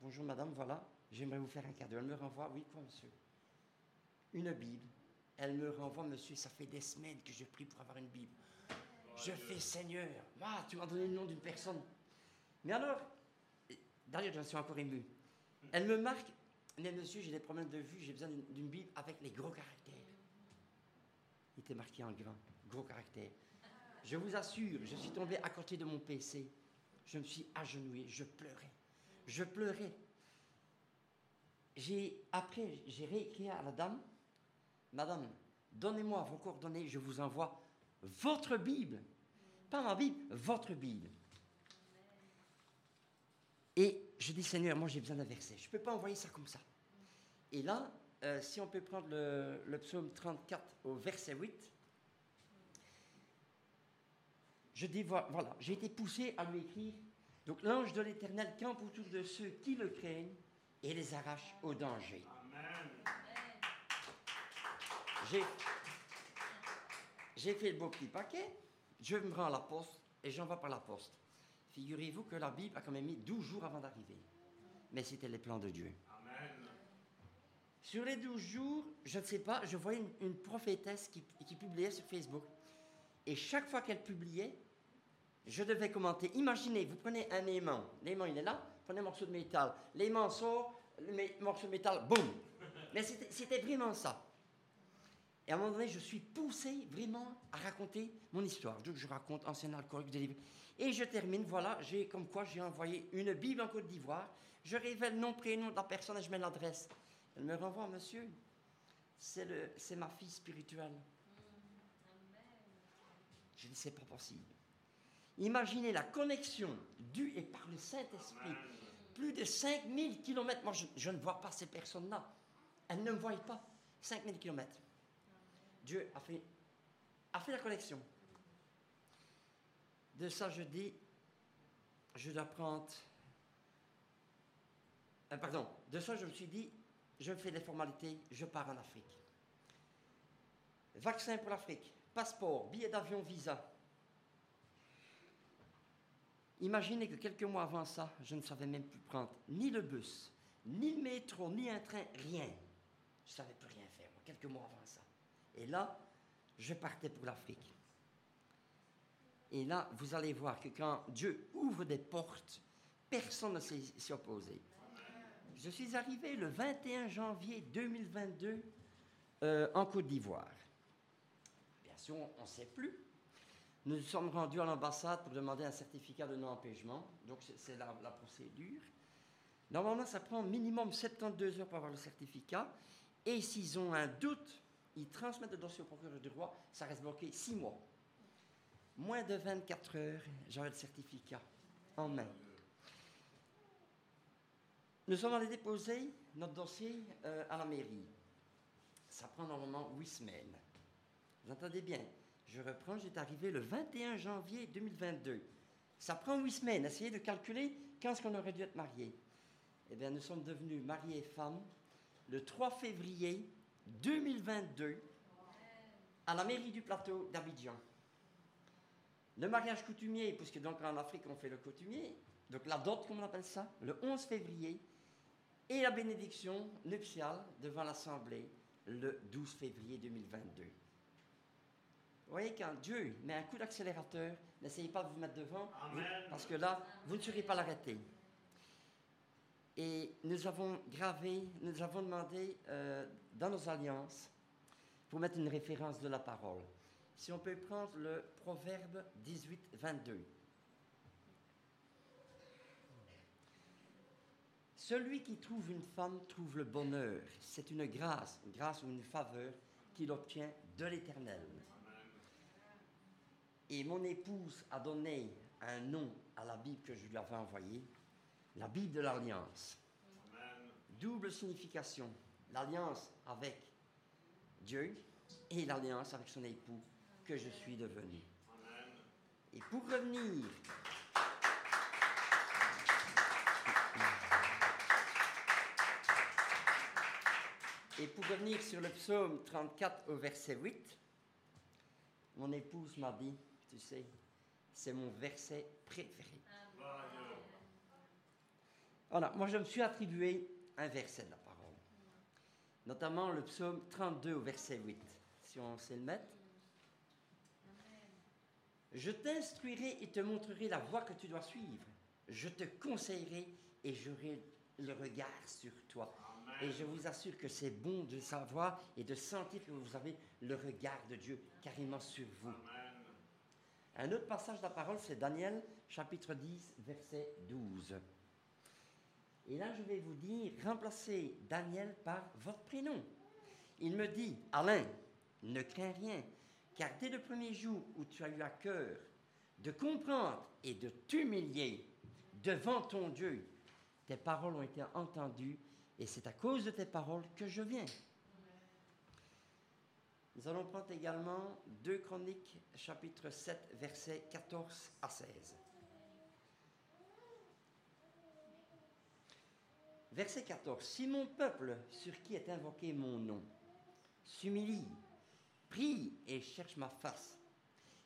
Speaker 5: Bonjour madame, voilà, j'aimerais vous faire un cadeau. Elle me renvoie, oui, quoi monsieur? Une Bible. Elle me renvoie, monsieur, ça fait des semaines que je prie pour avoir une Bible. Je fais Seigneur, tu m'as donné le nom d'une personne. Mais alors, d'ailleurs, j'en suis encore ému. Elle me marque, monsieur, j'ai des problèmes de vue, j'ai besoin d'une Bible avec les gros caractères. Il était marqué en grand, gros caractère. Je vous assure, je suis tombé à côté de mon PC. Je me suis agenouillé, je pleurais. Je pleurais. Après, j'ai réécrit à la dame, Madame, donnez-moi vos coordonnées, je vous envoie votre Bible. Pas ma Bible, votre Bible. Et je dis, Seigneur, moi j'ai besoin d'un verset. Je ne peux pas envoyer ça comme ça. Et là, euh, si on peut prendre le, psaume 34 au verset 8, je dis, voilà, j'ai été poussé à lui écrire. Donc l'ange de l'Éternel campe autour de ceux qui le craignent et les arrache au danger. J'ai fait le beau petit paquet, je me rends à la poste et j'en vais par la poste. Figurez-vous que la Bible a quand même mis 12 jours avant d'arriver. Mais c'était les plans de Dieu. Sur les 12 jours, je ne sais pas, je voyais une, prophétesse qui, publiait sur Facebook. Et chaque fois qu'elle publiait, je devais commenter. Imaginez, vous prenez un aimant. L'aimant, il est là. Prenez un morceau de métal. L'aimant sort, le morceau de métal, boum. Mais c'était vraiment ça. Et à un moment donné, je suis poussé vraiment à raconter mon histoire. Donc je raconte ancien alcoolique, délivré. Et je termine, voilà, j'ai comme quoi j'ai envoyé une Bible en Côte d'Ivoire. Je révèle nom, prénom de la personne et je mets l'adresse. Elle me renvoie, monsieur, c'est ma fille spirituelle. Je dis, c'est pas possible. Imaginez la connexion due et par le Saint-Esprit. Plus de 5000 kilomètres. Moi, je, ne vois pas ces personnes-là. Elles ne me voient pas. 5000 kilomètres. Dieu a fait, a fait la connexion. De ça, je dis, je dois prendre. Euh, pardon, de ça, je me suis dit, je fais des formalités, je pars en Afrique. Vaccin pour l'Afrique, passeport, billet d'avion, visa. Imaginez que quelques mois avant ça, je ne savais même plus prendre ni le bus, ni le métro, ni un train, rien. Je ne savais plus rien faire, quelques mois avant. Et là, je partais pour l'Afrique. Et là, vous allez voir que quand Dieu ouvre des portes, personne ne sait s'y opposer. Je suis arrivé le 21 janvier 2022 euh, en Côte d'Ivoire. Bien sûr, on ne sait plus. Nous nous sommes rendus à l'ambassade pour demander un certificat de non-empêchement. Donc, c'est la, la, procédure. Normalement, ça prend minimum 72 heures pour avoir le certificat. Et s'ils ont un doute, ils transmettent le dossier au procureur du roi. Ça reste bloqué 6 mois. Moins de 24 heures, j'aurai le certificat en main. Nous sommes allés déposer notre dossier euh, à la mairie. Ça prend normalement 8 semaines. Vous entendez bien? Je reprends, j'étais arrivé le 21 janvier 2022. Ça prend huit semaines, essayez de calculer quand est-ce qu'on aurait dû être mariés. Eh bien, nous sommes devenus mariés et femmes le 3 février 2022 à la mairie du plateau d'Abidjan. Le mariage coutumier, puisque donc en Afrique on fait le coutumier, donc la dot, comme on appelle ça, le 11 février, et la bénédiction nuptiale devant l'Assemblée le 12 février 2022. Vous voyez, quand Dieu met un coup d'accélérateur, n'essayez pas de vous mettre devant, parce que là, vous ne serez pas l'arrêter. Et nous avons gravé, nous avons demandé euh, dans nos alliances, pour mettre une référence de la parole, si on peut prendre le Proverbe 18, 22. Celui qui trouve une femme trouve le bonheur. C'est une grâce, une grâce ou une faveur qu'il obtient de l'Éternel. Et mon épouse a donné un nom à la Bible que je lui avais envoyée, la Bible de l'Alliance. Double signification, l'alliance avec Dieu et l'alliance avec son époux que je suis devenu. Et pour revenir Et pour revenir sur le psaume 34 au verset 8, mon épouse m'a dit, tu sais, c'est mon verset préféré. Voilà, moi je me suis attribué un verset parole, notamment le psaume 32 au verset 8, si on sait le mettre. Je t'instruirai et te montrerai la voie que tu dois suivre. Je te conseillerai et j'aurai le regard sur toi. Et je vous assure que c'est bon de savoir et de sentir que vous avez le regard de Dieu carrément sur vous. Un autre passage de la parole, c'est Daniel chapitre 10, verset 12. Et là, je vais vous dire, remplacez Daniel par votre prénom. Il me dit, Alain, ne crains rien, car dès le premier jour où tu as eu à cœur de comprendre et de t'humilier devant ton Dieu, tes paroles ont été entendues, et c'est à cause de tes paroles que je viens. Nous allons prendre également 2 Chroniques, chapitre 7, versets 14 à 16. Verset 14. Si mon peuple, sur qui est invoqué mon nom, s'humilie, prie et cherche ma face,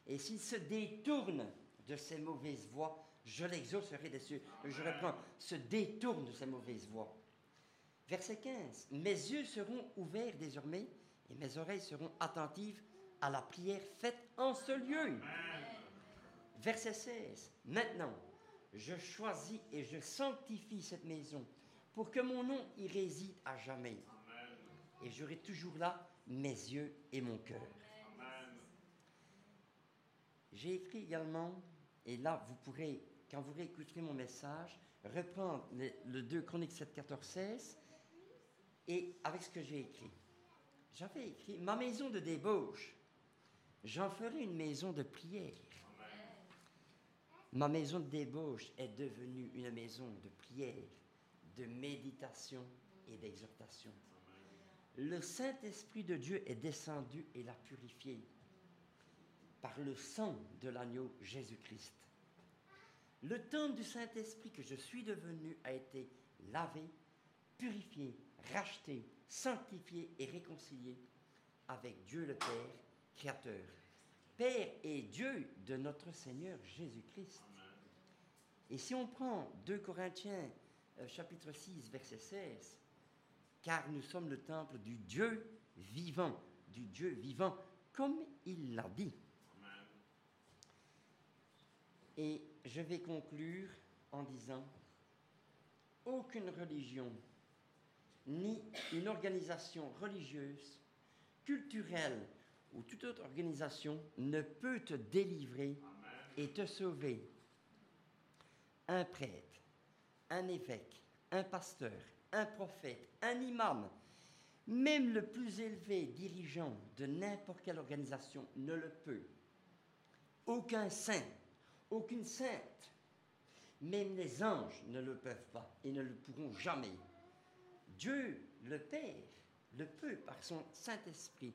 Speaker 5: et s'il se détourne de ses mauvaises voies, je l'exaucerai des cieux. Je reprends, se détourne de ses mauvaises voies. Verset 15. Mes yeux seront ouverts désormais et mes oreilles seront attentives à la prière faite en ce lieu. Verset 16. Maintenant, je choisis et je sanctifie cette maison pour que mon nom y réside à jamais. Et j'aurai toujours là mes yeux et mon cœur. J'ai écrit également, et là vous pourrez, quand vous réécouterez mon message, reprendre le, le 2 Chroniques 7, 14, 16, et avec ce que j'ai écrit. J'avais écrit, ma maison de débauche, j'en ferai une maison de prière. Ma maison de débauche est devenue une maison de prière, de méditation et d'exhortation. Le Saint-Esprit de Dieu est descendu et l'a purifié par le sang de l'agneau Jésus-Christ. Le temple du Saint-Esprit que je suis devenu a été lavé, purifié, racheté, sanctifié et réconcilié avec Dieu le Père, Créateur. Père et Dieu de notre Seigneur Jésus-Christ. Et si on prend 2 Corinthiens chapitre 6 verset 16, car nous sommes le temple du Dieu vivant, du Dieu vivant, comme il l'a dit. Et je vais conclure en disant, aucune religion, ni une organisation religieuse, culturelle ou toute autre organisation ne peut te délivrer et te sauver. Un prêtre, un évêque, un pasteur, un prophète, un imam, même le plus élevé dirigeant de n'importe quelle organisation ne le peut. Aucun saint, aucune sainte, même les anges ne le peuvent pas et ne le pourront jamais. Dieu, le Père, le peut par son Saint-Esprit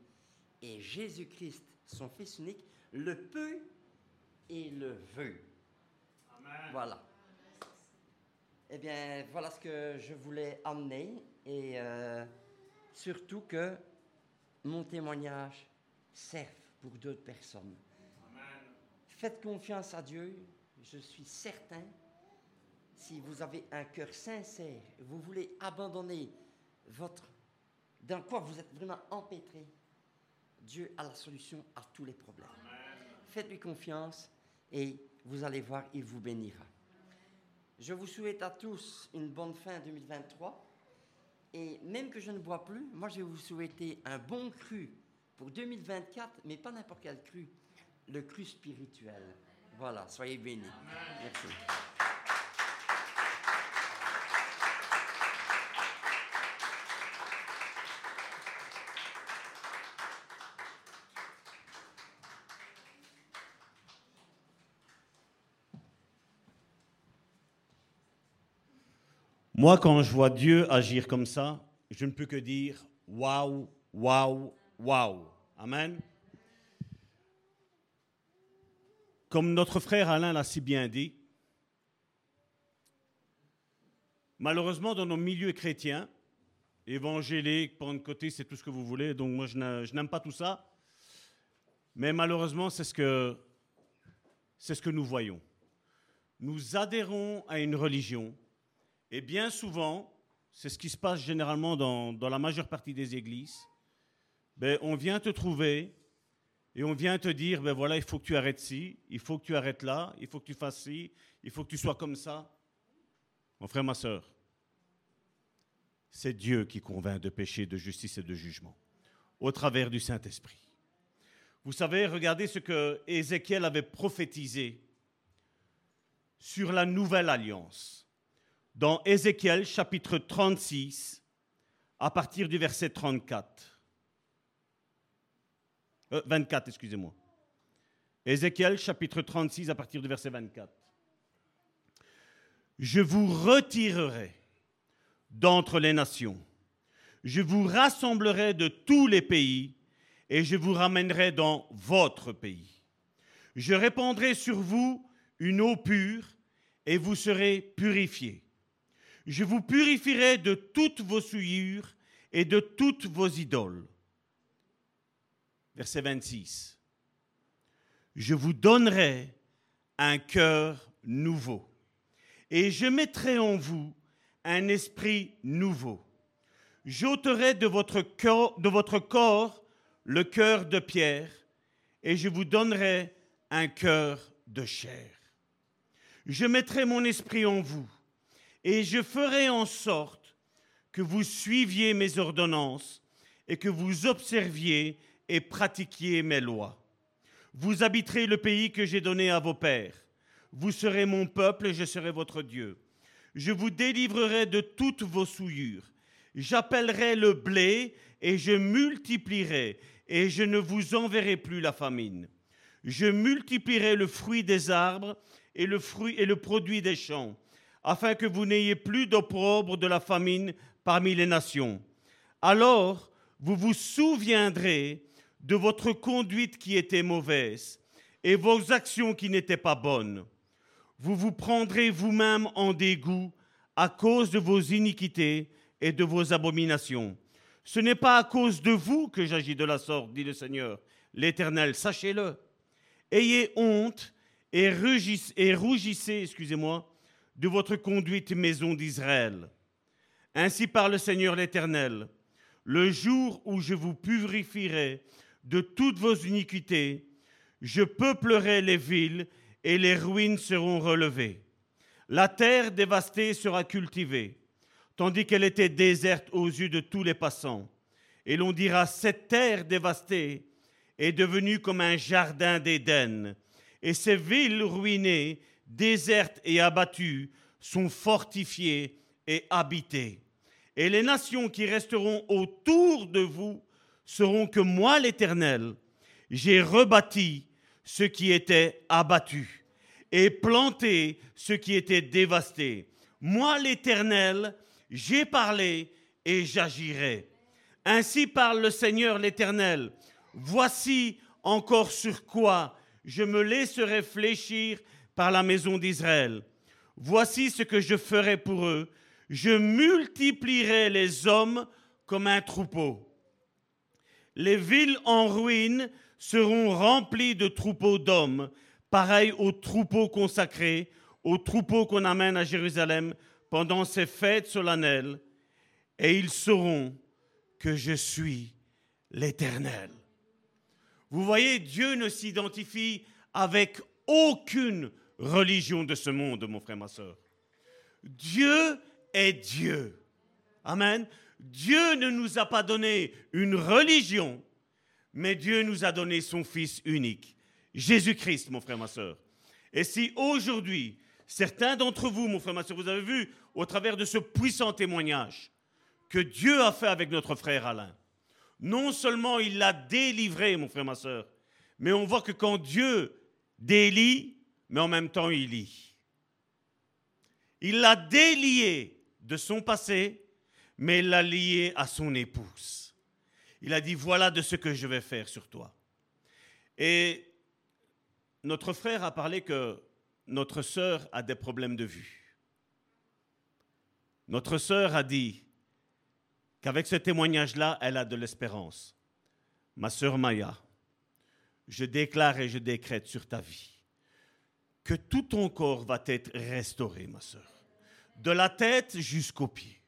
Speaker 5: et Jésus-Christ, son Fils unique, le peut et le veut. Voilà. Eh bien, voilà ce que je voulais amener et euh, surtout que mon témoignage serve pour d'autres personnes. Faites confiance à Dieu. Je suis certain, si vous avez un cœur sincère, vous voulez abandonner votre dans quoi vous êtes vraiment empêtré, Dieu a la solution à tous les problèmes. Faites-lui confiance et vous allez voir, il vous bénira. Je vous souhaite à tous une bonne fin 2023. Et même que je ne bois plus, moi je vais vous souhaiter un bon cru pour 2024, mais pas n'importe quel cru, le cru spirituel. Voilà, soyez bénis. Merci.
Speaker 1: Moi, quand je vois Dieu agir comme ça, je ne peux que dire waouh, waouh, waouh. Amen. Comme notre frère Alain l'a si bien dit, malheureusement, dans nos milieux chrétiens, évangéliques, pentecôtistes, c'est tout ce que vous voulez, donc moi je n'a- je n'aime pas tout ça, mais malheureusement, c'est ce que, c'est ce que nous voyons. Nous adhérons à une religion et bien souvent, c'est ce qui se passe généralement dans, dans la majeure partie des églises. Ben, on vient te trouver et on vient te dire, ben voilà, il faut que tu arrêtes ci, il faut que tu arrêtes là, il faut que tu fasses ci, il faut que tu sois comme ça. Mon frère, ma soeur, c'est Dieu qui convainc de péché, de justice et de jugement, au travers du Saint-Esprit. Vous savez, regardez ce que Ézéchiel avait prophétisé sur la nouvelle alliance dans Ézéchiel chapitre 36, à partir du verset 34. Euh, 24, excusez-moi. Ézéchiel chapitre 36, à partir du verset 24. Je vous retirerai d'entre les nations. Je vous rassemblerai de tous les pays et je vous ramènerai dans votre pays. Je répandrai sur vous une eau pure et vous serez purifiés. Je vous purifierai de toutes vos souillures et de toutes vos idoles. Verset 26. Je vous donnerai un cœur nouveau et je mettrai en vous un esprit nouveau. J'ôterai de votre corps, de votre corps le cœur de pierre et je vous donnerai un cœur de chair. Je mettrai mon esprit en vous et je ferai en sorte que vous suiviez mes ordonnances et que vous observiez et pratiquiez mes lois. Vous habiterez le pays que j'ai donné à vos pères. Vous serez mon peuple et je serai votre Dieu. Je vous délivrerai de toutes vos souillures. J'appellerai le blé et je multiplierai et je ne vous enverrai plus la famine. Je multiplierai le fruit des arbres et le fruit et le produit des champs, afin que vous n'ayez plus d'opprobre de la famine parmi les nations. Alors vous vous souviendrez de votre conduite qui était mauvaise et vos actions qui n'étaient pas bonnes. Vous vous prendrez vous-même en dégoût à cause de vos iniquités et de vos abominations. Ce n'est pas à cause de vous que j'agis de la sorte, dit le Seigneur, l'Éternel, sachez-le. Ayez honte et, rougissez, excusez-moi, de votre conduite, maison d'Israël. Ainsi parle le Seigneur l'Éternel, le jour où je vous purifierai de toutes vos iniquités, je peuplerai les villes et les ruines seront relevées. La terre dévastée sera cultivée, tandis qu'elle était déserte aux yeux de tous les passants. Et l'on dira, cette terre dévastée est devenue comme un jardin d'Éden, et ces villes ruinées, désertes et abattues, sont fortifiées et habitées. Et les nations qui resteront autour de vous seront que moi, l'Éternel, j'ai rebâti ce qui était abattu et planté ce qui était dévasté. Moi, l'Éternel, j'ai parlé et j'agirai. Ainsi parle le Seigneur l'Éternel. Voici encore sur quoi je me laisserai fléchir la maison d'Israël. Voici ce que je ferai pour eux. Je multiplierai les hommes comme un troupeau. Les villes en ruine seront remplies de troupeaux d'hommes, pareils aux troupeaux consacrés, aux troupeaux qu'on amène à Jérusalem pendant ces fêtes solennelles, et ils sauront que je suis l'Éternel. Vous voyez, Dieu ne s'identifie avec aucune religion de ce monde, mon frère, ma soeur. Dieu est Dieu. Amen. Dieu ne nous a pas donné une religion, mais Dieu nous a donné son Fils unique, Jésus-Christ, mon frère, ma soeur. Et si aujourd'hui, certains d'entre vous, mon frère, ma soeur, vous avez vu au travers de ce puissant témoignage que Dieu a fait avec notre frère Alain, non seulement il l'a délivré, mon frère, ma soeur, mais on voit que quand Dieu délie, mais en même temps il lit. Il l'a délié de son passé, mais il l'a lié à son épouse. Il a dit, voilà de ce que je vais faire sur toi. Et notre frère a parlé que notre sœur a des problèmes de vue. Notre sœur a dit qu'avec ce témoignage-là, elle a de l'espérance. Ma sœur Maya, je déclare et je décrète sur ta vie que tout ton corps va être restauré, ma sœur, de la tête jusqu'aux pieds.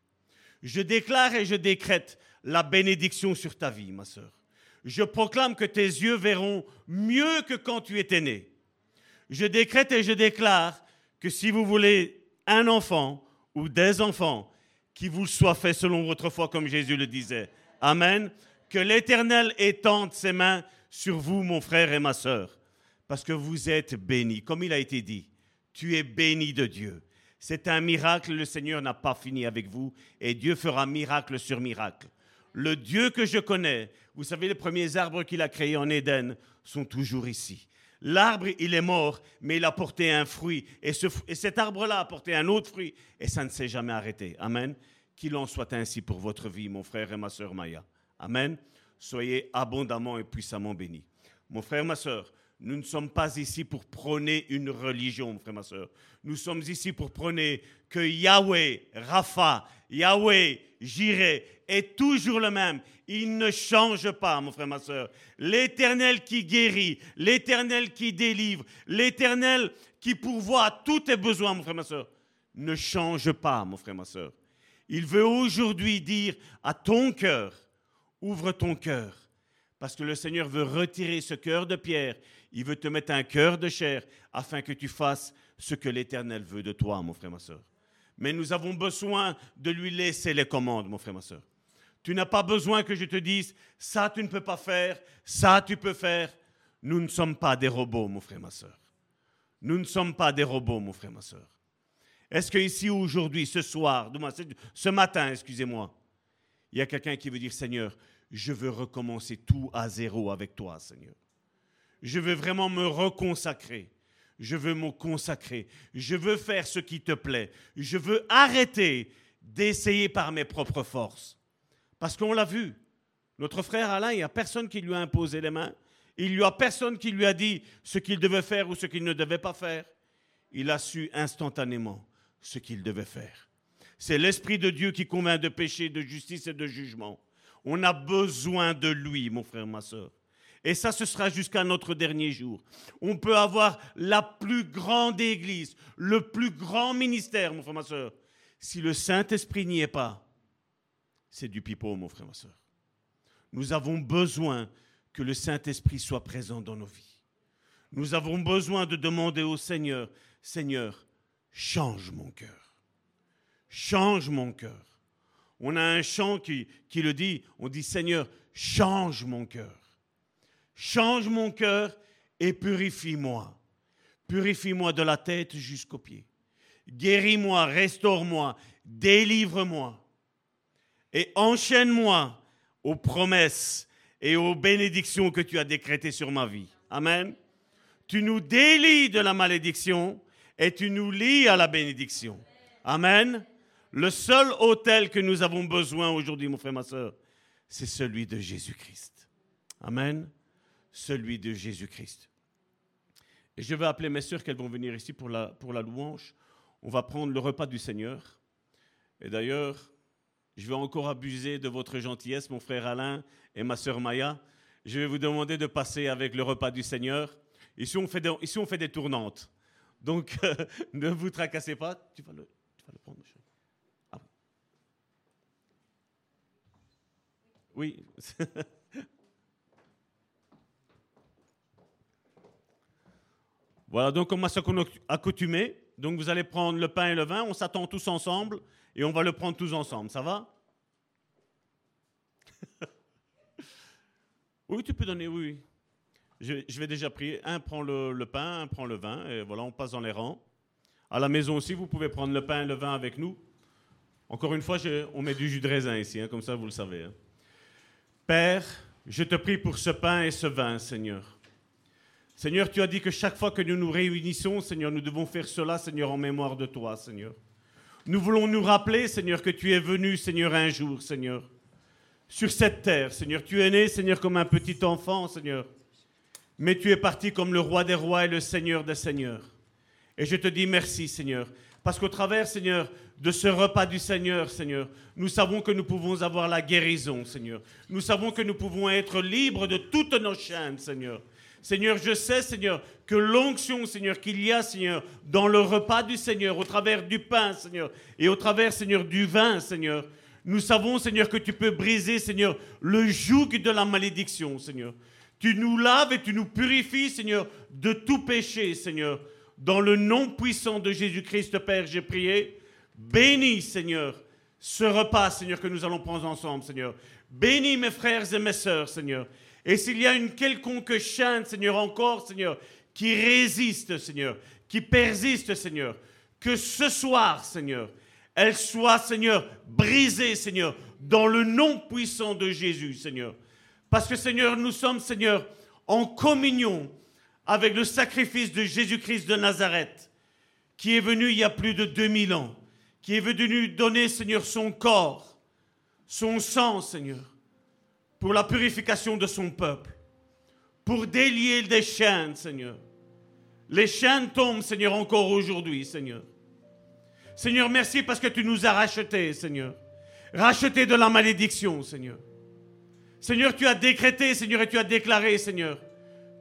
Speaker 1: Je déclare et je décrète la bénédiction sur ta vie, ma sœur. Je proclame que tes yeux verront mieux que quand tu étais né. Je décrète et je déclare que si vous voulez un enfant ou des enfants, qui vous soient faits selon votre foi, comme Jésus le disait. Amen. Que l'Éternel étende ses mains sur vous, mon frère et ma sœur, parce que vous êtes bénis. Comme il a été dit, tu es béni de Dieu. C'est un miracle, le Seigneur n'a pas fini avec vous et Dieu fera miracle sur miracle. Le Dieu que je connais, vous savez, les premiers arbres qu'il a créés en Éden sont toujours ici. L'arbre, il est mort, mais il a porté un fruit. Et, cet arbre-là a porté un autre fruit. Et ça ne s'est jamais arrêté. Amen. Qu'il en soit ainsi pour votre vie, mon frère et ma soeur Maya. Amen. Soyez abondamment et puissamment bénis. Mon frère, ma soeur, nous ne sommes pas ici pour prôner une religion, frère, ma soeur. Nous sommes ici pour prôner que Yahweh, Rapha, Yahweh, Jireh est toujours le même. Il ne change pas, mon frère, ma soeur. L'éternel qui guérit, l'éternel qui délivre, l'éternel qui pourvoit à tous tes besoins, mon frère, ma soeur, ne change pas, mon frère, ma soeur. Il veut aujourd'hui dire à ton cœur, ouvre ton cœur, parce que le Seigneur veut retirer ce cœur de pierre il veut te mettre un cœur de chair afin que tu fasses ce que l'Éternel veut de toi, mon frère, ma soeur. Mais nous avons besoin de lui laisser les commandes, mon frère, ma soeur. Tu n'as pas besoin que je te dise, ça tu ne peux pas faire, ça tu peux faire. Nous ne sommes pas des robots, mon frère, ma soeur. Nous ne sommes pas des robots, mon frère, ma soeur. Est-ce que ici, aujourd'hui, ce soir, ce matin, excusez-moi, il y a quelqu'un qui veut dire, Seigneur, je veux recommencer tout à zéro avec toi, Seigneur. Je veux vraiment me reconsacrer. Je veux me consacrer. Je veux faire ce qui te plaît. Je veux arrêter d'essayer par mes propres forces. Parce qu'on l'a vu. Notre frère Alain, il n'y a personne qui lui a imposé les mains. Il n'y a personne qui lui a dit ce qu'il devait faire ou ce qu'il ne devait pas faire. Il a su instantanément ce qu'il devait faire. C'est l'Esprit de Dieu qui convainc de péché, de justice et de jugement. On a besoin de lui, mon frère, ma soeur. Et ça, ce sera jusqu'à notre dernier jour. On peut avoir la plus grande église, le plus grand ministère, mon frère, ma soeur. Si le Saint-Esprit n'y est pas, c'est du pipeau, mon frère, ma soeur. Nous avons besoin que le Saint-Esprit soit présent dans nos vies. Nous avons besoin de demander au Seigneur, Seigneur, change mon cœur. Change mon cœur. On a un chant qui, le dit, on dit Seigneur, change mon cœur. Change mon cœur et purifie-moi. Purifie-moi de la tête jusqu'aux pieds. Guéris-moi, restaure-moi, délivre-moi. Et enchaîne-moi aux promesses et aux bénédictions que tu as décrétées sur ma vie. Amen. Tu nous délies de la malédiction et tu nous lis à la bénédiction. Amen. Le seul hôtel que nous avons besoin aujourd'hui, mon frère, ma soeur, c'est celui de Jésus-Christ. Amen. Celui de Jésus-Christ. Et je vais appeler mes soeurs qu'elles vont venir ici pour la, pour la louange. On va prendre le repas du Seigneur. Et d'ailleurs, je vais encore abuser de votre gentillesse, mon frère Alain et ma sœur Maya. Je vais vous demander de passer avec le repas du Seigneur. Ici, on fait des, ici, on fait des tournantes. Donc, ne vous tracassez pas. Tu vas le, tu vas le prendre. Oui. voilà, donc on m'a accoutumé. Donc vous allez prendre le pain et le vin, on s'attend tous ensemble et on va le prendre tous ensemble. Ça va? Oui, tu peux donner, oui. Je, je vais déjà prier. Un prend le, pain, un prend le vin, et voilà, on passe dans les rangs. À la maison aussi, vous pouvez prendre le pain et le vin avec nous. Encore une fois, on met du jus de raisin ici, hein, comme ça vous le savez. Hein. Père, je te prie pour ce pain et ce vin, Seigneur. Seigneur, tu as dit que chaque fois que nous nous réunissons, Seigneur, nous devons faire cela, Seigneur, en mémoire de toi, Seigneur. Nous voulons nous rappeler, Seigneur, que tu es venu, Seigneur, un jour, Seigneur, sur cette terre. Seigneur, tu es né, Seigneur, comme un petit enfant, Seigneur. Mais tu es parti comme le roi des rois et le Seigneur des seigneurs. Et je te dis merci, Seigneur, parce qu'au travers, Seigneur, de ce repas du Seigneur, Seigneur, nous savons que nous pouvons avoir la guérison, Seigneur. Nous savons que nous pouvons être libres de toutes nos chaînes, Seigneur. Seigneur, je sais, Seigneur, que l'onction, Seigneur, qu'il y a, Seigneur, dans le repas du Seigneur, au travers du pain, Seigneur, et au travers, Seigneur, du vin, Seigneur, nous savons, Seigneur, que tu peux briser, Seigneur, le joug de la malédiction, Seigneur. Tu nous laves et tu nous purifies, Seigneur, de tout péché, Seigneur. Dans le nom puissant de Jésus-Christ, Père, j'ai prié. Bénis, Seigneur, ce repas, Seigneur, que nous allons prendre ensemble, Seigneur. Bénis mes frères et mes sœurs, Seigneur. Et s'il y a une quelconque chaîne, Seigneur, encore, Seigneur, qui résiste, Seigneur, qui persiste, Seigneur, que ce soir, Seigneur, elle soit, Seigneur, brisée, Seigneur, dans le nom puissant de Jésus, Seigneur. Parce que, Seigneur, nous sommes, Seigneur, en communion avec le sacrifice de Jésus-Christ de Nazareth, qui est venu il y a plus de 2000 ans, qui est venu donner, Seigneur, son corps, son sang, Seigneur, pour la purification de son peuple, pour délier des chaînes, Seigneur. Les chaînes tombent, Seigneur, encore aujourd'hui, Seigneur. Seigneur, merci parce que tu nous as rachetés, Seigneur. Rachetés de la malédiction, Seigneur. Seigneur, tu as décrété, Seigneur, et tu as déclaré, Seigneur,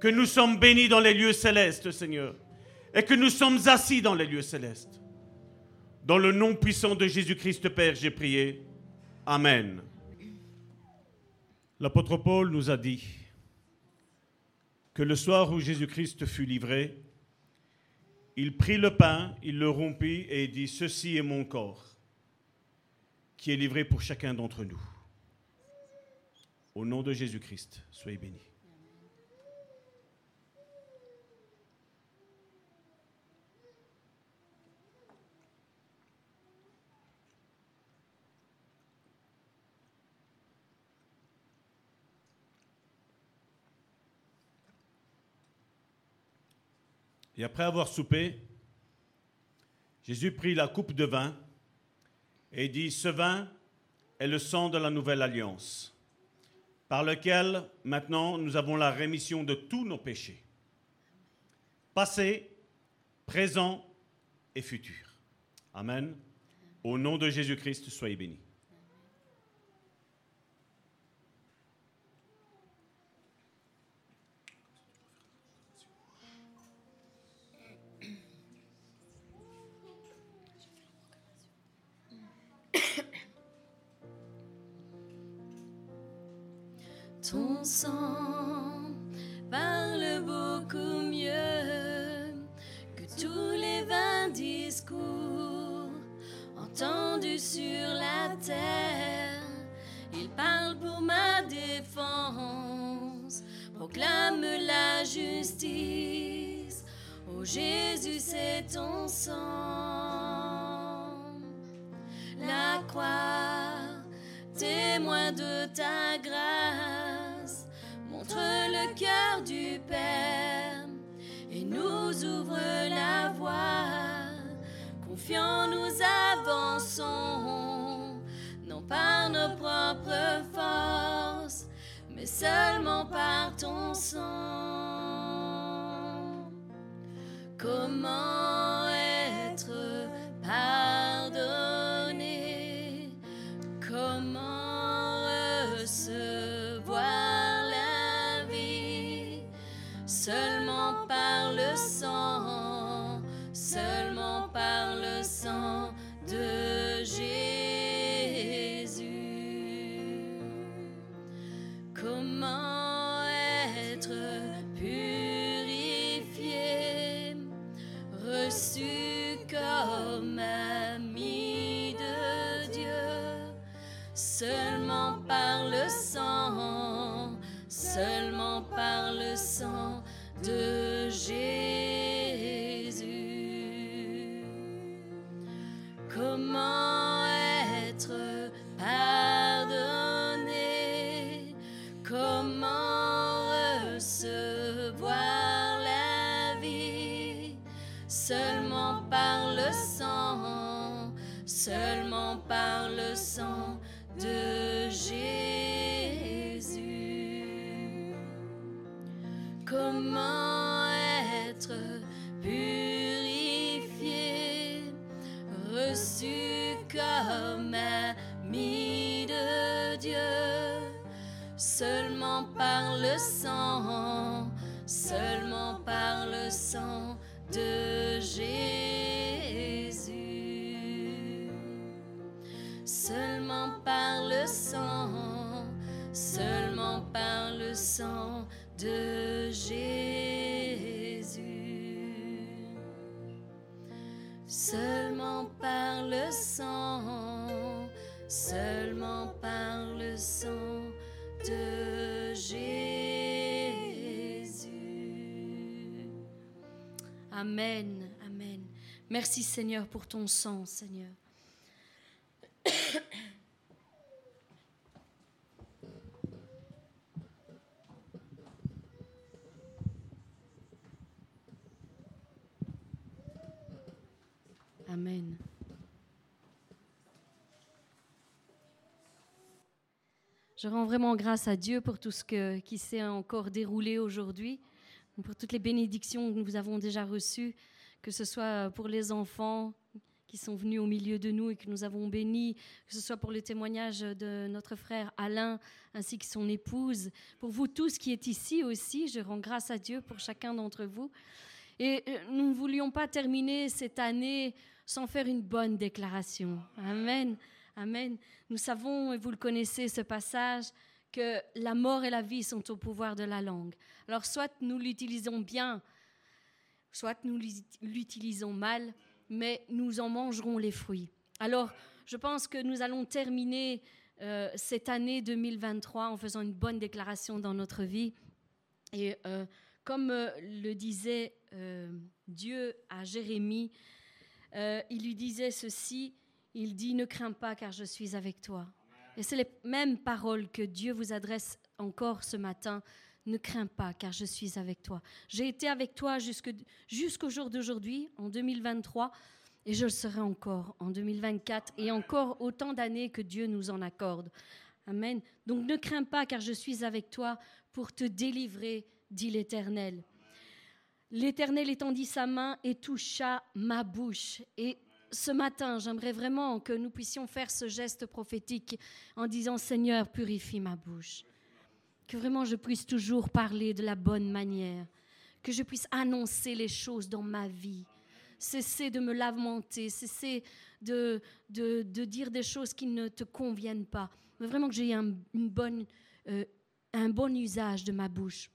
Speaker 1: que nous sommes bénis dans les lieux célestes, Seigneur, et que nous sommes assis dans les lieux célestes. Dans le nom puissant de Jésus-Christ, Père, j'ai prié. Amen. L'apôtre Paul nous a dit que le soir où Jésus-Christ fut livré, il prit le pain, il le rompit et dit, Ceci est mon corps, qui est livré pour chacun d'entre nous. Au nom de Jésus-Christ, soyez bénis. Et après avoir soupé, Jésus prit la coupe de vin et dit, ce vin est le sang de la nouvelle alliance, par lequel maintenant nous avons la rémission de tous nos péchés, passé, présent et futur. Amen. Au nom de Jésus-Christ, soyez bénis.
Speaker 2: Ton sang parle beaucoup mieux que tous les vains discours entendus sur la terre. Il parle pour ma défense, proclame la justice. Oh Jésus, c'est ton sang. La croix, témoin de ta grâce, cœur du Père et nous ouvre la voie. Confiants, nous avançons, non par nos propres forces, mais seulement par ton sang. Comment seulement par le sang de Jésus. Amen, amen. Merci Seigneur pour ton sang, Seigneur. Amen. Je rends vraiment grâce à Dieu pour tout ce qui s'est encore déroulé aujourd'hui, pour toutes les bénédictions que nous avons déjà reçues, que ce soit pour les enfants qui sont venus au milieu de nous et que nous avons bénis, que ce soit pour le témoignage de notre frère Alain ainsi que son épouse, pour vous tous qui êtes ici aussi, je rends grâce à Dieu pour chacun d'entre vous. Et euh, nous ne voulions pas terminer cette année sans faire une bonne déclaration. Amen. Amen. Nous savons, et vous le connaissez, ce passage, que la mort et la vie sont au pouvoir de la langue. Alors soit nous l'utilisons bien, soit nous l'utilisons mal, mais nous en mangerons les fruits. Alors je pense que nous allons terminer euh, cette année 2023 en faisant une bonne déclaration dans notre vie. Et euh, comme euh, le disait Dieu à Jérémie, il lui disait ceci, il dit, ne crains pas car je suis avec toi. Et c'est les mêmes paroles que Dieu vous adresse encore ce matin. Ne crains pas, car je suis avec toi. J'ai été avec toi jusqu'au jour d'aujourd'hui, en 2023, et je le serai encore en 2024 et encore autant d'années que Dieu nous en accorde. Amen. Donc ne crains pas, car je suis avec toi pour te délivrer, dit l'Éternel. L'Éternel étendit sa main et toucha ma bouche. Et ce matin, j'aimerais vraiment que nous puissions faire ce geste prophétique en disant Seigneur, purifie ma bouche. Que vraiment je puisse toujours parler de la bonne manière. Que je puisse annoncer les choses dans ma vie. Cesser de me lamenter, cesser de, de, dire des choses qui ne te conviennent pas. Mais vraiment que j'ai un, euh, un bon usage de ma bouche.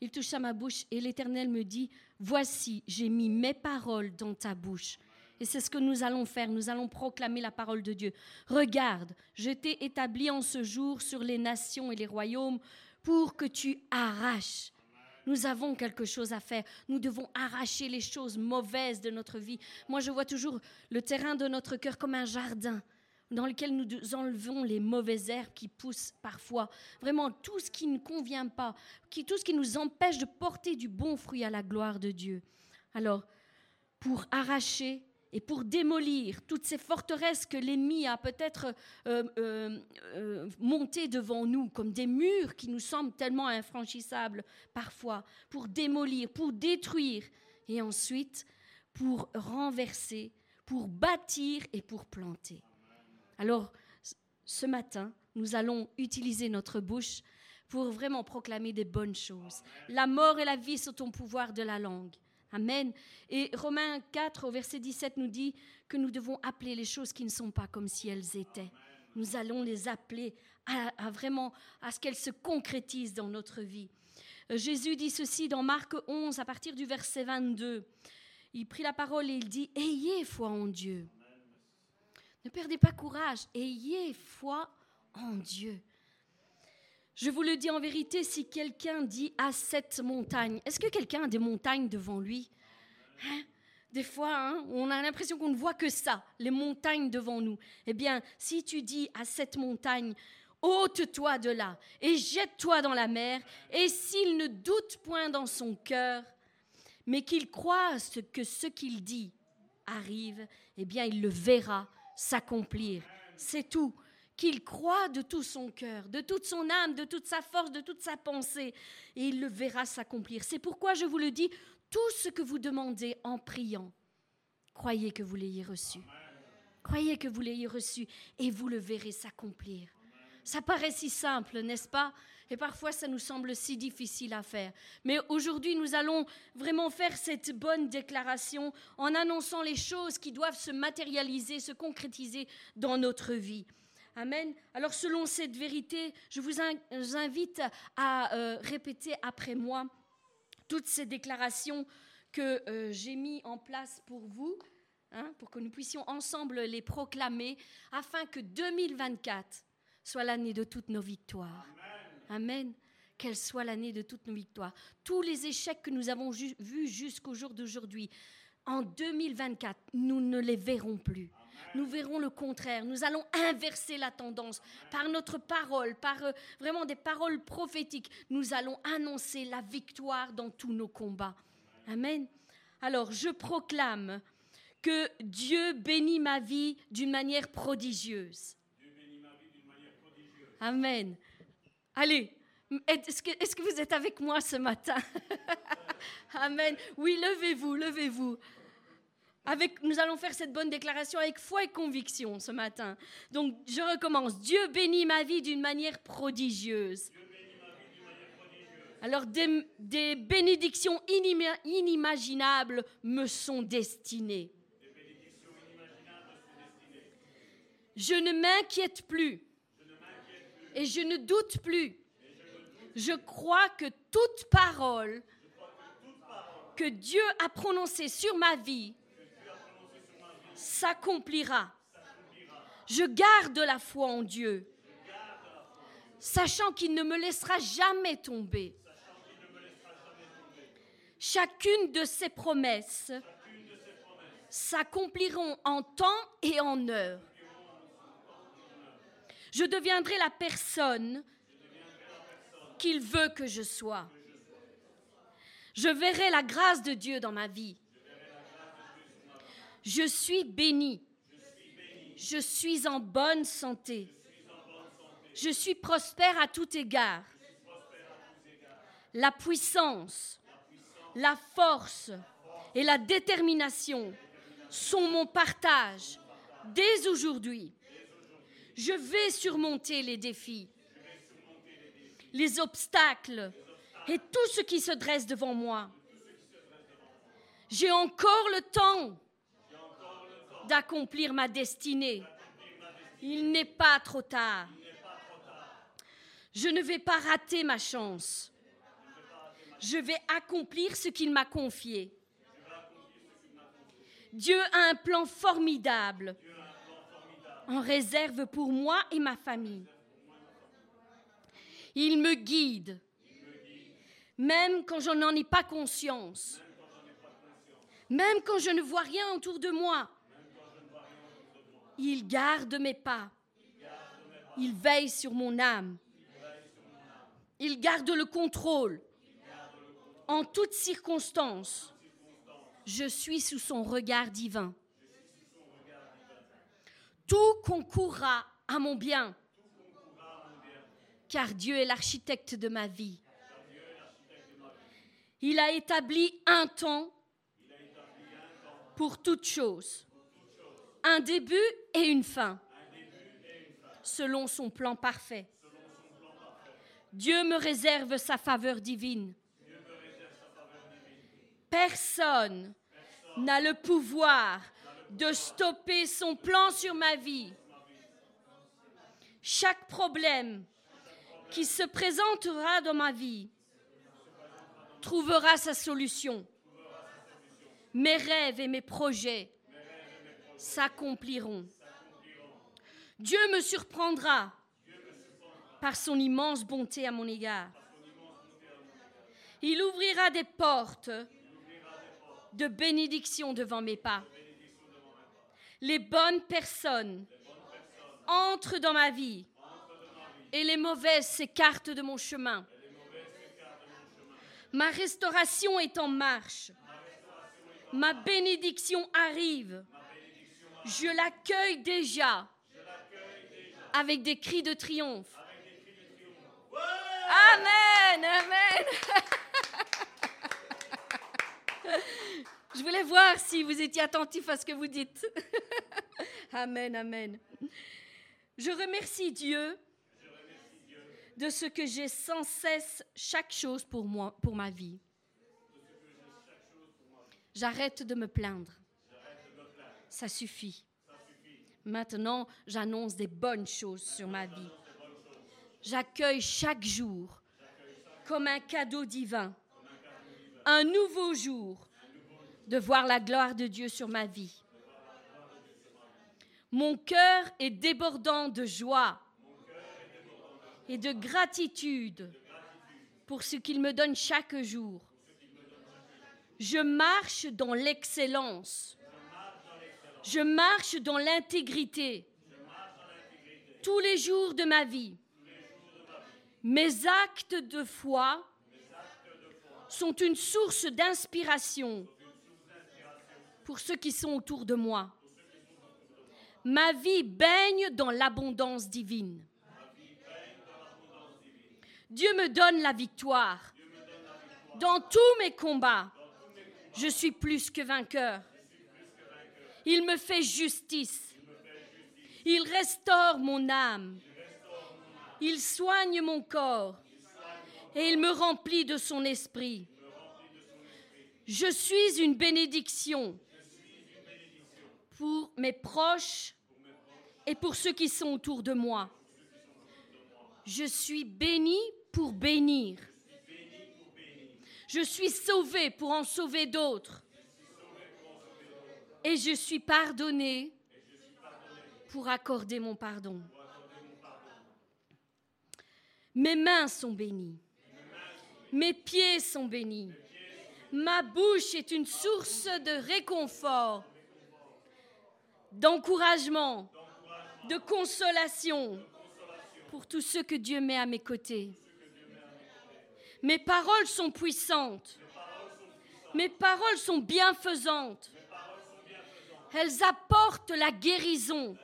Speaker 2: Il toucha ma bouche et l'Éternel me dit, Voici, j'ai mis mes paroles dans ta bouche. Et c'est ce que nous allons faire. Nous allons proclamer la parole de Dieu. Regarde, je t'ai établi en ce jour sur les nations et les royaumes pour que tu arraches. Nous avons quelque chose à faire. Nous devons arracher les choses mauvaises de notre vie. Moi, je vois toujours le terrain de notre cœur comme un jardin dans lequel nous enlevons les mauvaises herbes qui poussent parfois. Vraiment, tout ce qui ne convient pas, tout ce qui nous empêche de porter du bon fruit à la gloire de Dieu. Alors, pour arracher et pour démolir toutes ces forteresses que l'ennemi a peut-être euh, euh, euh, montées devant nous, comme des murs qui nous semblent tellement infranchissables parfois, pour démolir, pour détruire, et ensuite pour renverser, pour bâtir et pour planter. Alors, ce matin, nous allons utiliser notre bouche pour vraiment proclamer des bonnes choses. La mort et la vie sont au pouvoir de la langue. Amen. Et Romains 4 au verset 17 nous dit que nous devons appeler les choses qui ne sont pas comme si elles étaient. Nous allons les appeler à, vraiment à ce qu'elles se concrétisent dans notre vie. Euh, Jésus dit ceci dans Marc 11 à partir du verset 22. Il prit la parole et il dit Ayez foi en Dieu. Ne perdez pas courage, ayez foi en Dieu. Je vous le dis en vérité, si quelqu'un dit à cette montagne, est-ce que quelqu'un a des montagnes devant lui? Hein? Des fois, hein, on a l'impression qu'on ne voit que ça, les montagnes devant nous. Eh bien, si tu dis à cette montagne, ôte-toi de là et jette-toi dans la mer, et s'il ne doute point dans son cœur, mais qu'il croit que ce qu'il dit arrive, eh bien, il le verra s'accomplir. C'est tout qu'il croit de tout son cœur, de toute son âme, de toute sa force, de toute sa pensée, et il le verra s'accomplir. C'est pourquoi je vous le dis, tout ce que vous demandez en priant, croyez que vous l'ayez reçu. Croyez que vous l'ayez reçu et vous le verrez s'accomplir. Ça paraît si simple, n'est-ce pas? Et parfois, ça nous semble si difficile à faire. Mais aujourd'hui, nous allons vraiment faire cette bonne déclaration en annonçant les choses qui doivent se matérialiser, se concrétiser dans notre vie. Amen. Alors selon cette vérité, je vous invite à euh, répéter après moi toutes ces déclarations que euh, j'ai mis en place pour vous, hein, pour que nous puissions ensemble les proclamer, afin que 2024 soit l'année de toutes nos victoires. Amen. Qu'elle soit l'année de toutes nos victoires. Tous les échecs que nous avons vus jusqu'au jour d'aujourd'hui, en 2024, nous ne les verrons plus nous verrons le contraire. Nous allons inverser la tendance par notre parole, par euh, vraiment des paroles prophétiques. Nous allons annoncer la victoire dans tous nos combats. Amen. Alors, je proclame que Dieu bénit ma vie d'une manière prodigieuse. Amen. Allez, est-ce que, est que, vous êtes avec moi ce matin? Amen. Oui, levez-vous, levez-vous nous allons faire cette bonne déclaration avec foi et conviction ce matin. Donc, je recommence. Dieu bénit ma vie d'une manière prodigieuse. Alors, des, bénédictions inimaginables me sont destinées. Je ne m'inquiète plus. Et je ne doute plus. Je crois que toute parole que Dieu a prononcée sur ma vie s'accomplira. Je garde la foi en Dieu, sachant qu'il ne me laissera jamais tomber. Chacune de ses promesses s'accompliront en temps et en heure. Je deviendrai la personne qu'il veut que je sois. Je verrai la grâce de Dieu dans ma vie. Je suis béni. Je suis en bonne santé. Je suis prospère à tout égard. La puissance, la force et la détermination sont mon partage dès aujourd'hui. Je vais surmonter les défis, les obstacles et tout ce qui se dresse devant moi. J'ai encore le temps d'accomplir ma destinée. Il n'est pas trop tard. Je ne vais pas rater ma chance. Je vais accomplir ce qu'il m'a confié. Dieu a un plan formidable en réserve pour moi et ma famille. Il me guide, même quand je n'en ai pas conscience, même quand je ne vois rien autour de moi. Il garde mes pas. Il veille sur mon âme. Il garde le contrôle. En toutes circonstances, je suis sous son regard divin. Tout concourra à mon bien, car Dieu est l'architecte de ma vie. Il a établi un temps pour toute chose, un début et une fin, selon son plan parfait. Dieu me réserve sa faveur divine. Personne n'a le pouvoir de stopper son plan sur ma vie. Chaque problème qui se présentera dans ma vie trouvera sa solution. Mes rêves et mes projets s'accompliront. Dieu me surprendra par son immense bonté à mon égard. Il ouvrira des portes de bénédiction devant mes pas. Les bonnes personnes entrent dans ma vie et les mauvaises s'écartent de mon chemin. Ma restauration est en marche. Ma bénédiction arrive. Je l'accueille déjà avec des cris de triomphe. Amen, amen. Je voulais voir si vous étiez attentif à ce que vous dites. amen, amen. Je remercie Dieu de ce que j'ai sans cesse chaque chose pour moi, pour ma vie. J'arrête de me plaindre. Ça suffit. Maintenant, j'annonce des bonnes choses sur ma vie. J'accueille chaque jour comme un cadeau divin, un nouveau jour de voir la gloire de Dieu sur ma vie. Mon cœur est débordant de joie et de gratitude pour ce qu'il me donne chaque jour. Je marche dans l'excellence. Je marche dans l'intégrité tous les jours de ma vie. Mes actes de foi sont une source d'inspiration pour ceux qui sont autour de moi. Ma vie baigne dans l'abondance divine. Dieu me donne la victoire. Dans tous mes combats, je suis plus que vainqueur. Il me fait justice. Il restaure mon âme. Il soigne mon corps. Et il me remplit de son esprit. Je suis une bénédiction pour mes proches et pour ceux qui sont autour de moi. Je suis béni pour bénir. Je suis sauvé pour en sauver d'autres. Et je suis pardonné pour accorder mon pardon. Mes mains sont bénies. Mes pieds sont bénis. Ma bouche est une source de réconfort, d'encouragement, de consolation pour tous ceux que Dieu met à mes côtés. Mes paroles sont puissantes. Mes paroles sont bienfaisantes. Elles apportent la guérison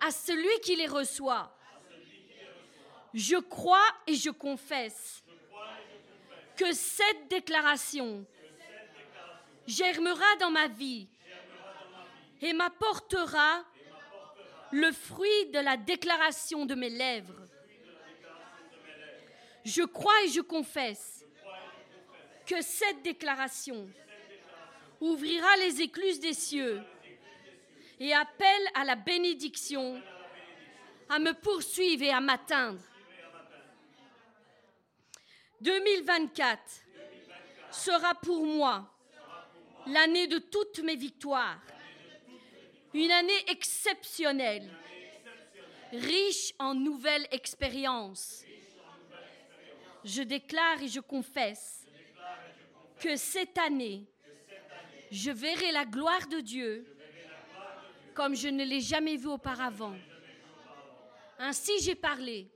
Speaker 2: à celui qui les reçoit. Je crois et je confesse que cette déclaration germera dans ma vie et m'apportera le fruit de la déclaration de mes lèvres. Je crois et je confesse que cette déclaration ouvrira les écluses des cieux et appelle à la bénédiction à me poursuivre et à m'atteindre. 2024 sera pour moi l'année de toutes mes victoires, une année exceptionnelle, riche en nouvelles expériences. Je déclare et je confesse que cette année, je verrai la gloire de Dieu comme je ne l'ai jamais vu auparavant. Ainsi j'ai parlé.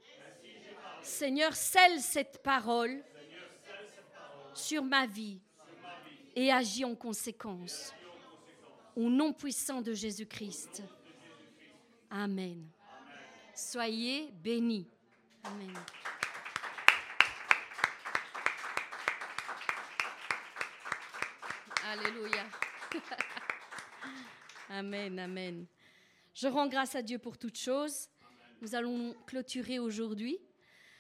Speaker 2: Seigneur, scelle cette parole sur ma vie et agis en conséquence. Au nom puissant de Jésus-Christ. Amen. Soyez bénis. Amen. Alléluia. amen, amen. Je rends grâce à Dieu pour toutes choses. Nous allons clôturer aujourd'hui.